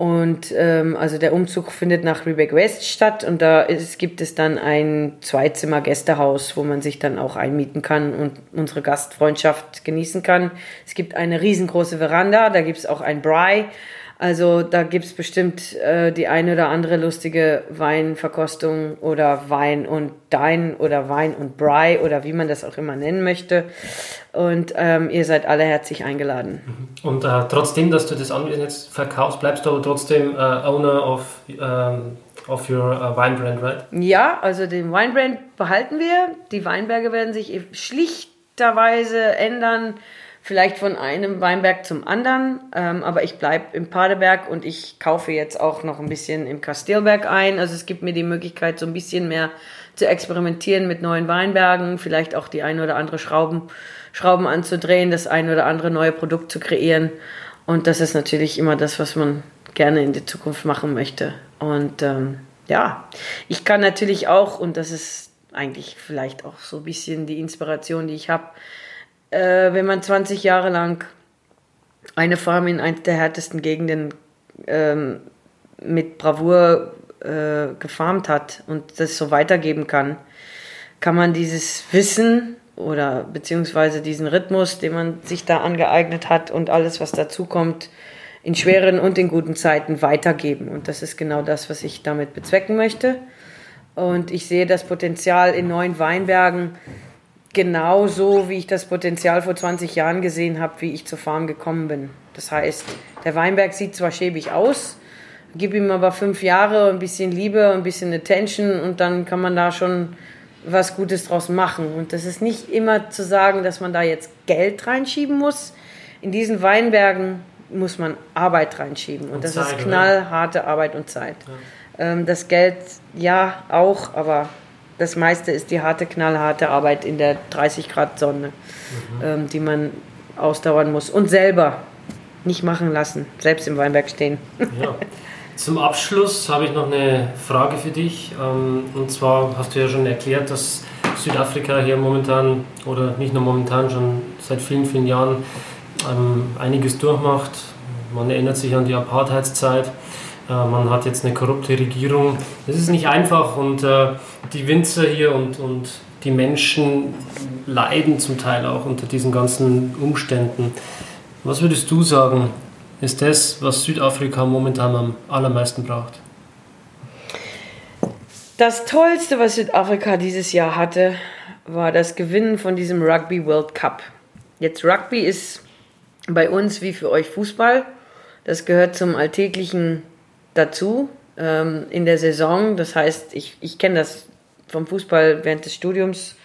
Und ähm, also der Umzug findet nach Rebeck West statt und da ist, gibt es dann ein Zweizimmer-Gästehaus, wo man sich dann auch einmieten kann und unsere Gastfreundschaft genießen kann. Es gibt eine riesengroße Veranda, da gibt es auch ein Bry, Also da gibt es bestimmt äh, die eine oder andere lustige Weinverkostung oder Wein und Dein oder Wein und Bry oder wie man das auch immer nennen möchte. Und ähm, ihr seid alle herzlich eingeladen. Mhm. Und äh, trotzdem, dass du das jetzt verkaufst, bleibst du aber trotzdem äh, Owner of, ähm, of your uh, Wine Brand, right? Ja, also den Wine Brand behalten wir. Die Weinberge werden sich schlichterweise ändern vielleicht von einem Weinberg zum anderen, ähm, aber ich bleibe im Padeberg und ich kaufe jetzt auch noch ein bisschen im Kastelberg ein. Also es gibt mir die Möglichkeit, so ein bisschen mehr zu experimentieren mit neuen Weinbergen, vielleicht auch die ein oder andere Schrauben, Schrauben anzudrehen, das ein oder andere neue Produkt zu kreieren. Und das ist natürlich immer das, was man gerne in die Zukunft machen möchte. Und ähm, ja, ich kann natürlich auch, und das ist eigentlich vielleicht auch so ein bisschen die Inspiration, die ich habe, äh, wenn man 20 Jahre lang eine Farm in einer der härtesten Gegenden ähm, mit Bravour äh, gefarmt hat und das so weitergeben kann, kann man dieses Wissen oder beziehungsweise diesen Rhythmus, den man sich da angeeignet hat und alles, was dazukommt, in schweren und in guten Zeiten weitergeben. Und das ist genau das, was ich damit bezwecken möchte. Und ich sehe das Potenzial in neuen Weinbergen genau so, wie ich das Potenzial vor 20 Jahren gesehen habe, wie ich zur Farm gekommen bin. Das heißt, der Weinberg sieht zwar schäbig aus, gib ihm aber fünf Jahre, ein bisschen Liebe, ein bisschen Attention und dann kann man da schon was Gutes draus machen. Und das ist nicht immer zu sagen, dass man da jetzt Geld reinschieben muss. In diesen Weinbergen muss man Arbeit reinschieben. Und, und das Zeit, ist knallharte Arbeit und Zeit. Ja. Ähm, das Geld, ja, auch, aber das meiste ist die harte, knallharte Arbeit in der 30 Grad Sonne, mhm. ähm, die man ausdauern muss und selber nicht machen lassen, selbst im Weinberg stehen. Ja. Zum Abschluss habe ich noch eine Frage für dich. Ähm, und zwar hast du ja schon erklärt, dass Südafrika hier momentan oder nicht nur momentan, schon seit vielen, vielen Jahren ähm, einiges durchmacht. Man erinnert sich an die Apartheidszeit. Äh, man hat jetzt eine korrupte Regierung. Es ist nicht einfach und äh, die Winzer hier und, und die Menschen leiden zum Teil auch unter diesen ganzen Umständen. Was würdest du sagen, ist das, was Südafrika momentan am allermeisten braucht? Das Tollste, was Südafrika dieses Jahr hatte, war das Gewinnen von diesem Rugby World Cup. Jetzt Rugby ist bei uns wie für euch Fußball. Das gehört zum alltäglichen dazu ähm, in der Saison. Das heißt, ich, ich kenne das vom Fußball während des Studiums.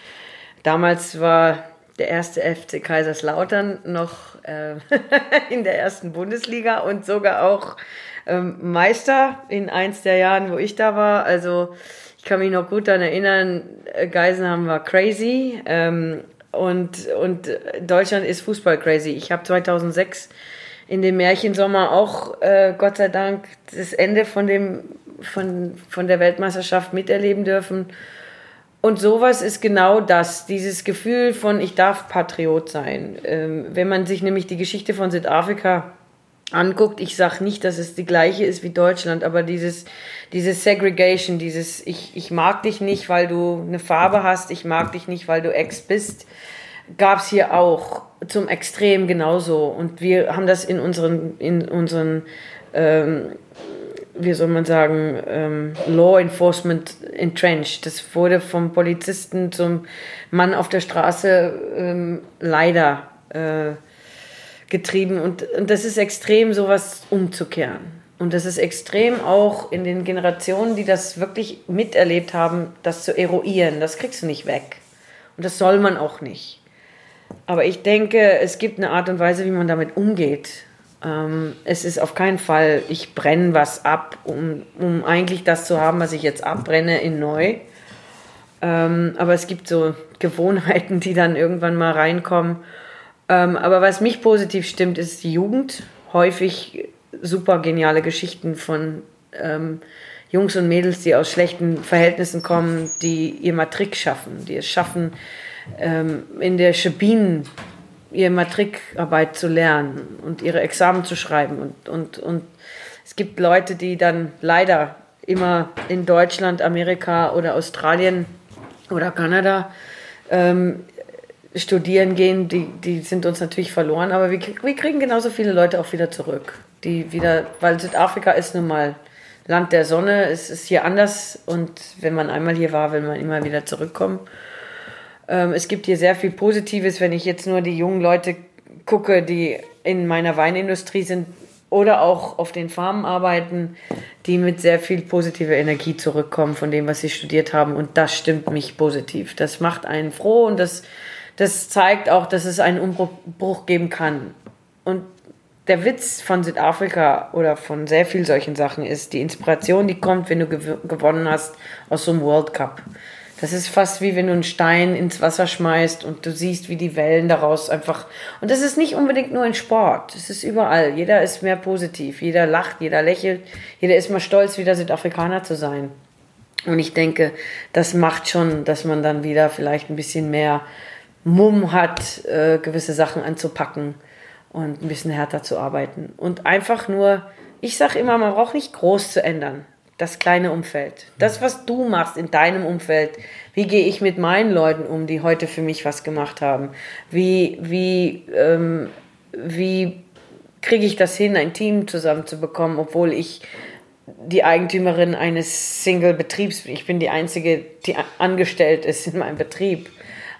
Damals war der erste FC Kaiserslautern noch äh, in der ersten Bundesliga und sogar auch ähm, Meister in eins der Jahren, wo ich da war. Also ich kann mich noch gut daran erinnern, äh, Geisenheim war crazy ähm, und, und Deutschland ist Fußball crazy. Ich habe 2006 in dem Märchensommer auch äh, Gott sei Dank das Ende von dem von, von der Weltmeisterschaft miterleben dürfen. Und sowas ist genau das, dieses Gefühl von ich darf Patriot sein. Ähm, wenn man sich nämlich die Geschichte von Südafrika anguckt, ich sage nicht, dass es die gleiche ist wie Deutschland, aber dieses, dieses Segregation, dieses ich, ich mag dich nicht, weil du eine Farbe hast, ich mag dich nicht, weil du Ex bist, gab es hier auch zum Extrem genauso. Und wir haben das in unseren, in unseren ähm, wie soll man sagen, ähm, Law Enforcement entrenched. Das wurde vom Polizisten zum Mann auf der Straße ähm, leider äh, getrieben. Und, und das ist extrem, sowas umzukehren. Und das ist extrem auch in den Generationen, die das wirklich miterlebt haben, das zu eruieren. Das kriegst du nicht weg. Und das soll man auch nicht. Aber ich denke, es gibt eine Art und Weise, wie man damit umgeht. Ähm, es ist auf keinen Fall, ich brenne was ab, um, um eigentlich das zu haben, was ich jetzt abbrenne, in neu. Ähm, aber es gibt so Gewohnheiten, die dann irgendwann mal reinkommen. Ähm, aber was mich positiv stimmt, ist die Jugend. Häufig super geniale Geschichten von ähm, Jungs und Mädels, die aus schlechten Verhältnissen kommen, die ihr Matrik schaffen, die es schaffen, ähm, in der Schabinen ihre Matrikarbeit zu lernen und ihre Examen zu schreiben. Und, und, und es gibt Leute, die dann leider immer in Deutschland, Amerika oder Australien oder Kanada ähm, studieren gehen, die, die sind uns natürlich verloren, aber wir, wir kriegen genauso viele Leute auch wieder zurück, die wieder, weil Südafrika ist nun mal Land der Sonne, es ist hier anders und wenn man einmal hier war, will man immer wieder zurückkommen. Ähm, es gibt hier sehr viel Positives, wenn ich jetzt nur die jungen Leute gucke, die in meiner Weinindustrie sind oder auch auf den Farmen arbeiten, die mit sehr viel positiver Energie zurückkommen von dem, was sie studiert haben. Und das stimmt mich positiv. Das macht einen froh und das, das zeigt auch, dass es einen Umbruch geben kann. Und der Witz von Südafrika oder von sehr vielen solchen Sachen ist, die Inspiration, die kommt, wenn du gew gewonnen hast aus so einem World Cup. Das ist fast wie wenn du einen Stein ins Wasser schmeißt und du siehst, wie die Wellen daraus einfach. Und das ist nicht unbedingt nur in Sport. Es ist überall. Jeder ist mehr positiv. Jeder lacht, jeder lächelt. Jeder ist mal stolz, wieder Südafrikaner zu sein. Und ich denke, das macht schon, dass man dann wieder vielleicht ein bisschen mehr Mumm hat, äh, gewisse Sachen anzupacken und ein bisschen härter zu arbeiten. Und einfach nur, ich sage immer, man braucht nicht groß zu ändern das kleine Umfeld. Das, was du machst in deinem Umfeld. Wie gehe ich mit meinen Leuten um, die heute für mich was gemacht haben? Wie, wie, ähm, wie kriege ich das hin, ein Team zusammenzubekommen, obwohl ich die Eigentümerin eines Single-Betriebs bin. Ich bin die Einzige, die angestellt ist in meinem Betrieb.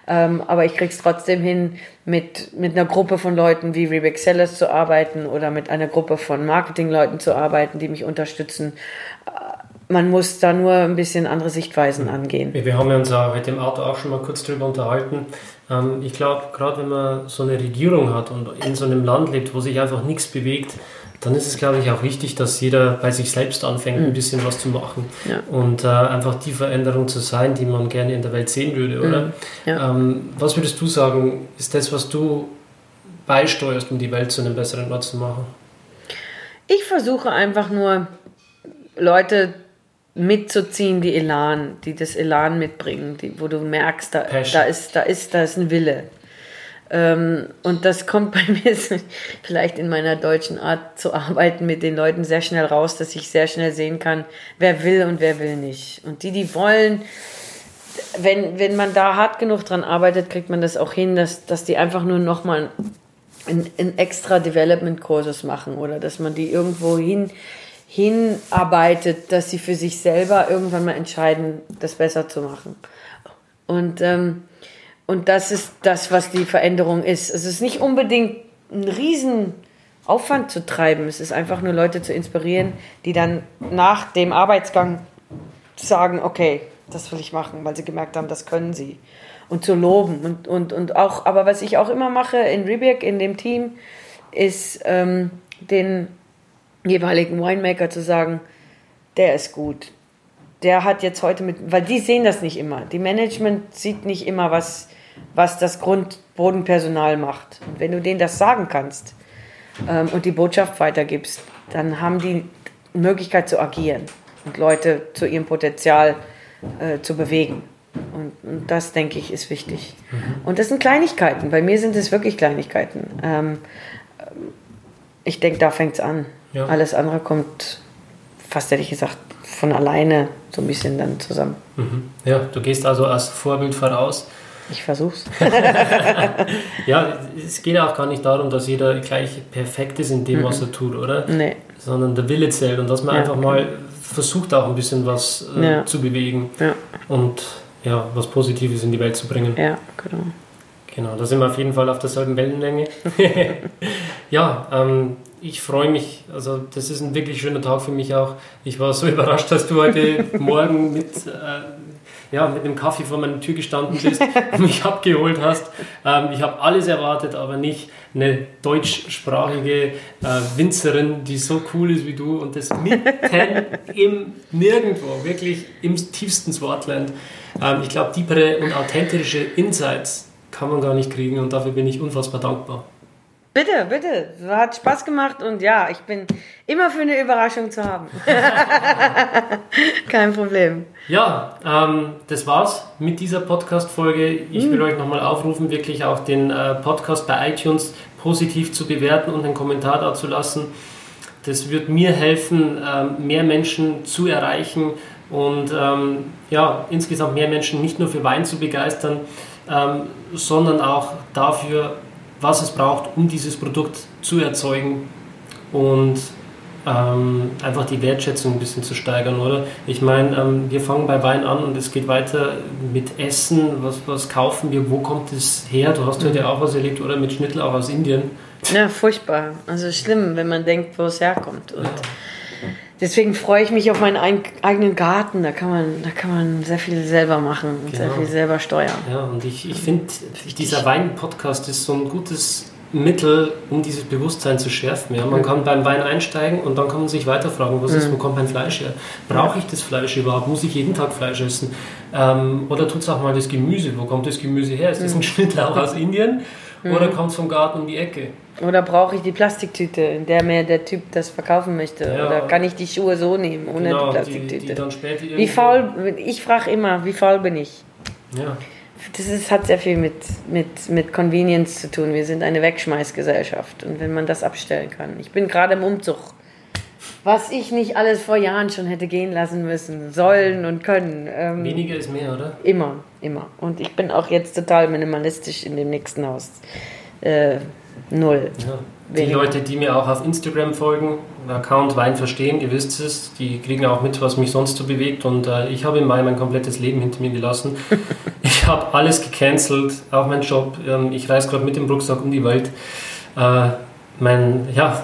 Ähm, aber ich kriege es trotzdem hin, mit, mit einer Gruppe von Leuten wie Rebecca Sellers zu arbeiten oder mit einer Gruppe von Marketingleuten zu arbeiten, die mich unterstützen. Man muss da nur ein bisschen andere Sichtweisen angehen. Wir haben uns ja heute im Auto auch schon mal kurz drüber unterhalten. Ähm, ich glaube, gerade wenn man so eine Regierung hat und in so einem Land lebt, wo sich einfach nichts bewegt, dann ist es, glaube ich, auch wichtig, dass jeder bei sich selbst anfängt, ein mhm. bisschen was zu machen ja. und äh, einfach die Veränderung zu sein, die man gerne in der Welt sehen würde, oder? Mhm. Ja. Ähm, was würdest du sagen, ist das, was du beisteuerst, um die Welt zu einem besseren Ort zu machen? Ich versuche einfach nur, Leute mitzuziehen, die Elan, die das Elan mitbringen, die, wo du merkst, da, da, ist, da, ist, da ist ein Wille. Ähm, und das kommt bei mir vielleicht in meiner deutschen Art zu arbeiten mit den Leuten sehr schnell raus, dass ich sehr schnell sehen kann, wer will und wer will nicht. Und die, die wollen, wenn, wenn man da hart genug dran arbeitet, kriegt man das auch hin, dass, dass die einfach nur nochmal einen, einen extra Development-Kursus machen oder dass man die irgendwo hin, hinarbeitet, dass sie für sich selber irgendwann mal entscheiden, das besser zu machen. Und ähm, und das ist das, was die Veränderung ist. Es ist nicht unbedingt ein Riesenaufwand zu treiben. Es ist einfach nur Leute zu inspirieren, die dann nach dem Arbeitsgang sagen, okay, das will ich machen, weil sie gemerkt haben, das können sie. Und zu loben. Und, und, und auch, aber was ich auch immer mache in Ribik, in dem Team, ist ähm, den jeweiligen Winemaker zu sagen, der ist gut. Der hat jetzt heute mit, weil die sehen das nicht immer. Die Management sieht nicht immer, was, was das Grundbodenpersonal macht. Und wenn du denen das sagen kannst ähm, und die Botschaft weitergibst, dann haben die Möglichkeit zu agieren und Leute zu ihrem Potenzial äh, zu bewegen. Und, und, das, denke ich, ist wichtig. Mhm. Und das sind Kleinigkeiten. Bei mir sind es wirklich Kleinigkeiten. Ähm, ich denke, da fängt es an. Ja. Alles andere kommt, fast hätte ich gesagt, von alleine so ein bisschen dann zusammen. Mhm. Ja, du gehst also als Vorbild voraus ich versuch's. ja, es geht auch gar nicht darum, dass jeder gleich perfekt ist in dem, was er tut, oder? Nee. Sondern der Wille zählt und dass man ja, einfach mal versucht, auch ein bisschen was äh, ja. zu bewegen ja. und ja, was Positives in die Welt zu bringen. Ja, genau. Genau, da sind wir auf jeden Fall auf derselben Wellenlänge. ja, ähm, ich freue mich. Also, das ist ein wirklich schöner Tag für mich auch. Ich war so überrascht, dass du heute Morgen mit äh, ja, mit dem Kaffee vor meiner Tür gestanden bist und mich abgeholt hast. Ähm, ich habe alles erwartet, aber nicht eine deutschsprachige äh, Winzerin, die so cool ist wie du und das mitten im Nirgendwo, wirklich im tiefsten Swartland. Ähm, ich glaube, tiefere und authentische Insights kann man gar nicht kriegen und dafür bin ich unfassbar dankbar. Bitte, bitte. Hat Spaß gemacht und ja, ich bin immer für eine Überraschung zu haben. Kein Problem. Ja, ähm, das war's mit dieser Podcast-Folge. Ich will mhm. euch nochmal aufrufen, wirklich auch den äh, Podcast bei iTunes positiv zu bewerten und einen Kommentar da zu lassen. Das wird mir helfen, ähm, mehr Menschen zu erreichen und ähm, ja, insgesamt mehr Menschen nicht nur für Wein zu begeistern, ähm, sondern auch dafür, was es braucht, um dieses Produkt zu erzeugen. Und ähm, einfach die Wertschätzung ein bisschen zu steigern, oder? Ich meine, ähm, wir fangen bei Wein an und es geht weiter mit Essen. Was, was kaufen wir? Wo kommt es her? Du hast heute auch was erlebt, oder? Mit Schnittel auch aus Indien. Ja, furchtbar. Also schlimm, wenn man denkt, wo es herkommt. Und ja. Deswegen freue ich mich auf meinen eigenen Garten. Da kann man, da kann man sehr viel selber machen und genau. sehr viel selber steuern. Ja, und ich, ich finde, dieser Wein-Podcast ist so ein gutes Mittel, um dieses Bewusstsein zu schärfen. Ja, man kann beim Wein einsteigen und dann kann man sich weiter fragen, was ist, wo kommt mein Fleisch her? Brauche ich das Fleisch überhaupt? Muss ich jeden Tag Fleisch essen? Ähm, oder tut es auch mal das Gemüse? Wo kommt das Gemüse her? Ist das ein Schnittlauch aus Indien oder kommt es vom Garten um die Ecke? Oder brauche ich die Plastiktüte, in der mir der Typ das verkaufen möchte? Ja. Oder kann ich die Schuhe so nehmen, ohne genau, die Plastiktüte? Die, die wie faul, ich frage immer, wie faul bin ich? Ja das ist, hat sehr viel mit, mit, mit Convenience zu tun. Wir sind eine Wegschmeißgesellschaft. Und wenn man das abstellen kann. Ich bin gerade im Umzug. Was ich nicht alles vor Jahren schon hätte gehen lassen müssen, sollen und können. Ähm, Weniger ist mehr, oder? Immer, immer. Und ich bin auch jetzt total minimalistisch in dem nächsten Haus. Äh, null. Ja. Die Leute, die mir auch auf Instagram folgen, Account Wein verstehen, ihr wisst es, die kriegen auch mit, was mich sonst so bewegt. Und äh, ich habe im Mai mein komplettes Leben hinter mir gelassen. ich habe alles gecancelt, auch mein Job. Ähm, ich reise gerade mit dem Rucksack um die Welt. Äh, mein, ja,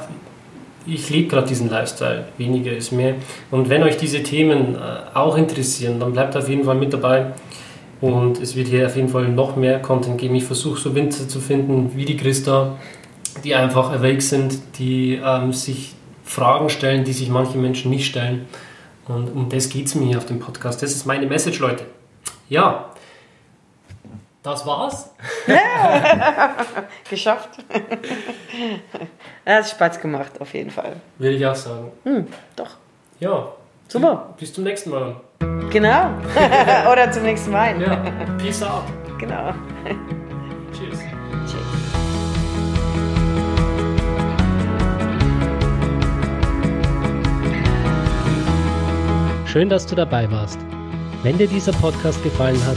ich lebe gerade diesen Lifestyle. Weniger ist mehr. Und wenn euch diese Themen äh, auch interessieren, dann bleibt auf jeden Fall mit dabei. Und es wird hier auf jeden Fall noch mehr Content geben. Ich versuche so Winzer zu finden, wie die Christa, die einfach awake sind, die ähm, sich Fragen stellen, die sich manche Menschen nicht stellen. Und um das geht es mir hier auf dem Podcast. Das ist meine Message, Leute. Ja, das war's. Geschafft. Er hat Spaß gemacht, auf jeden Fall. Will ich auch sagen. Hm, doch. Ja. Super. Bis zum nächsten Mal. Genau. Oder zum nächsten Mal. Ja. Peace out. Genau. Tschüss. Tschüss. Schön, dass du dabei warst. Wenn dir dieser Podcast gefallen hat,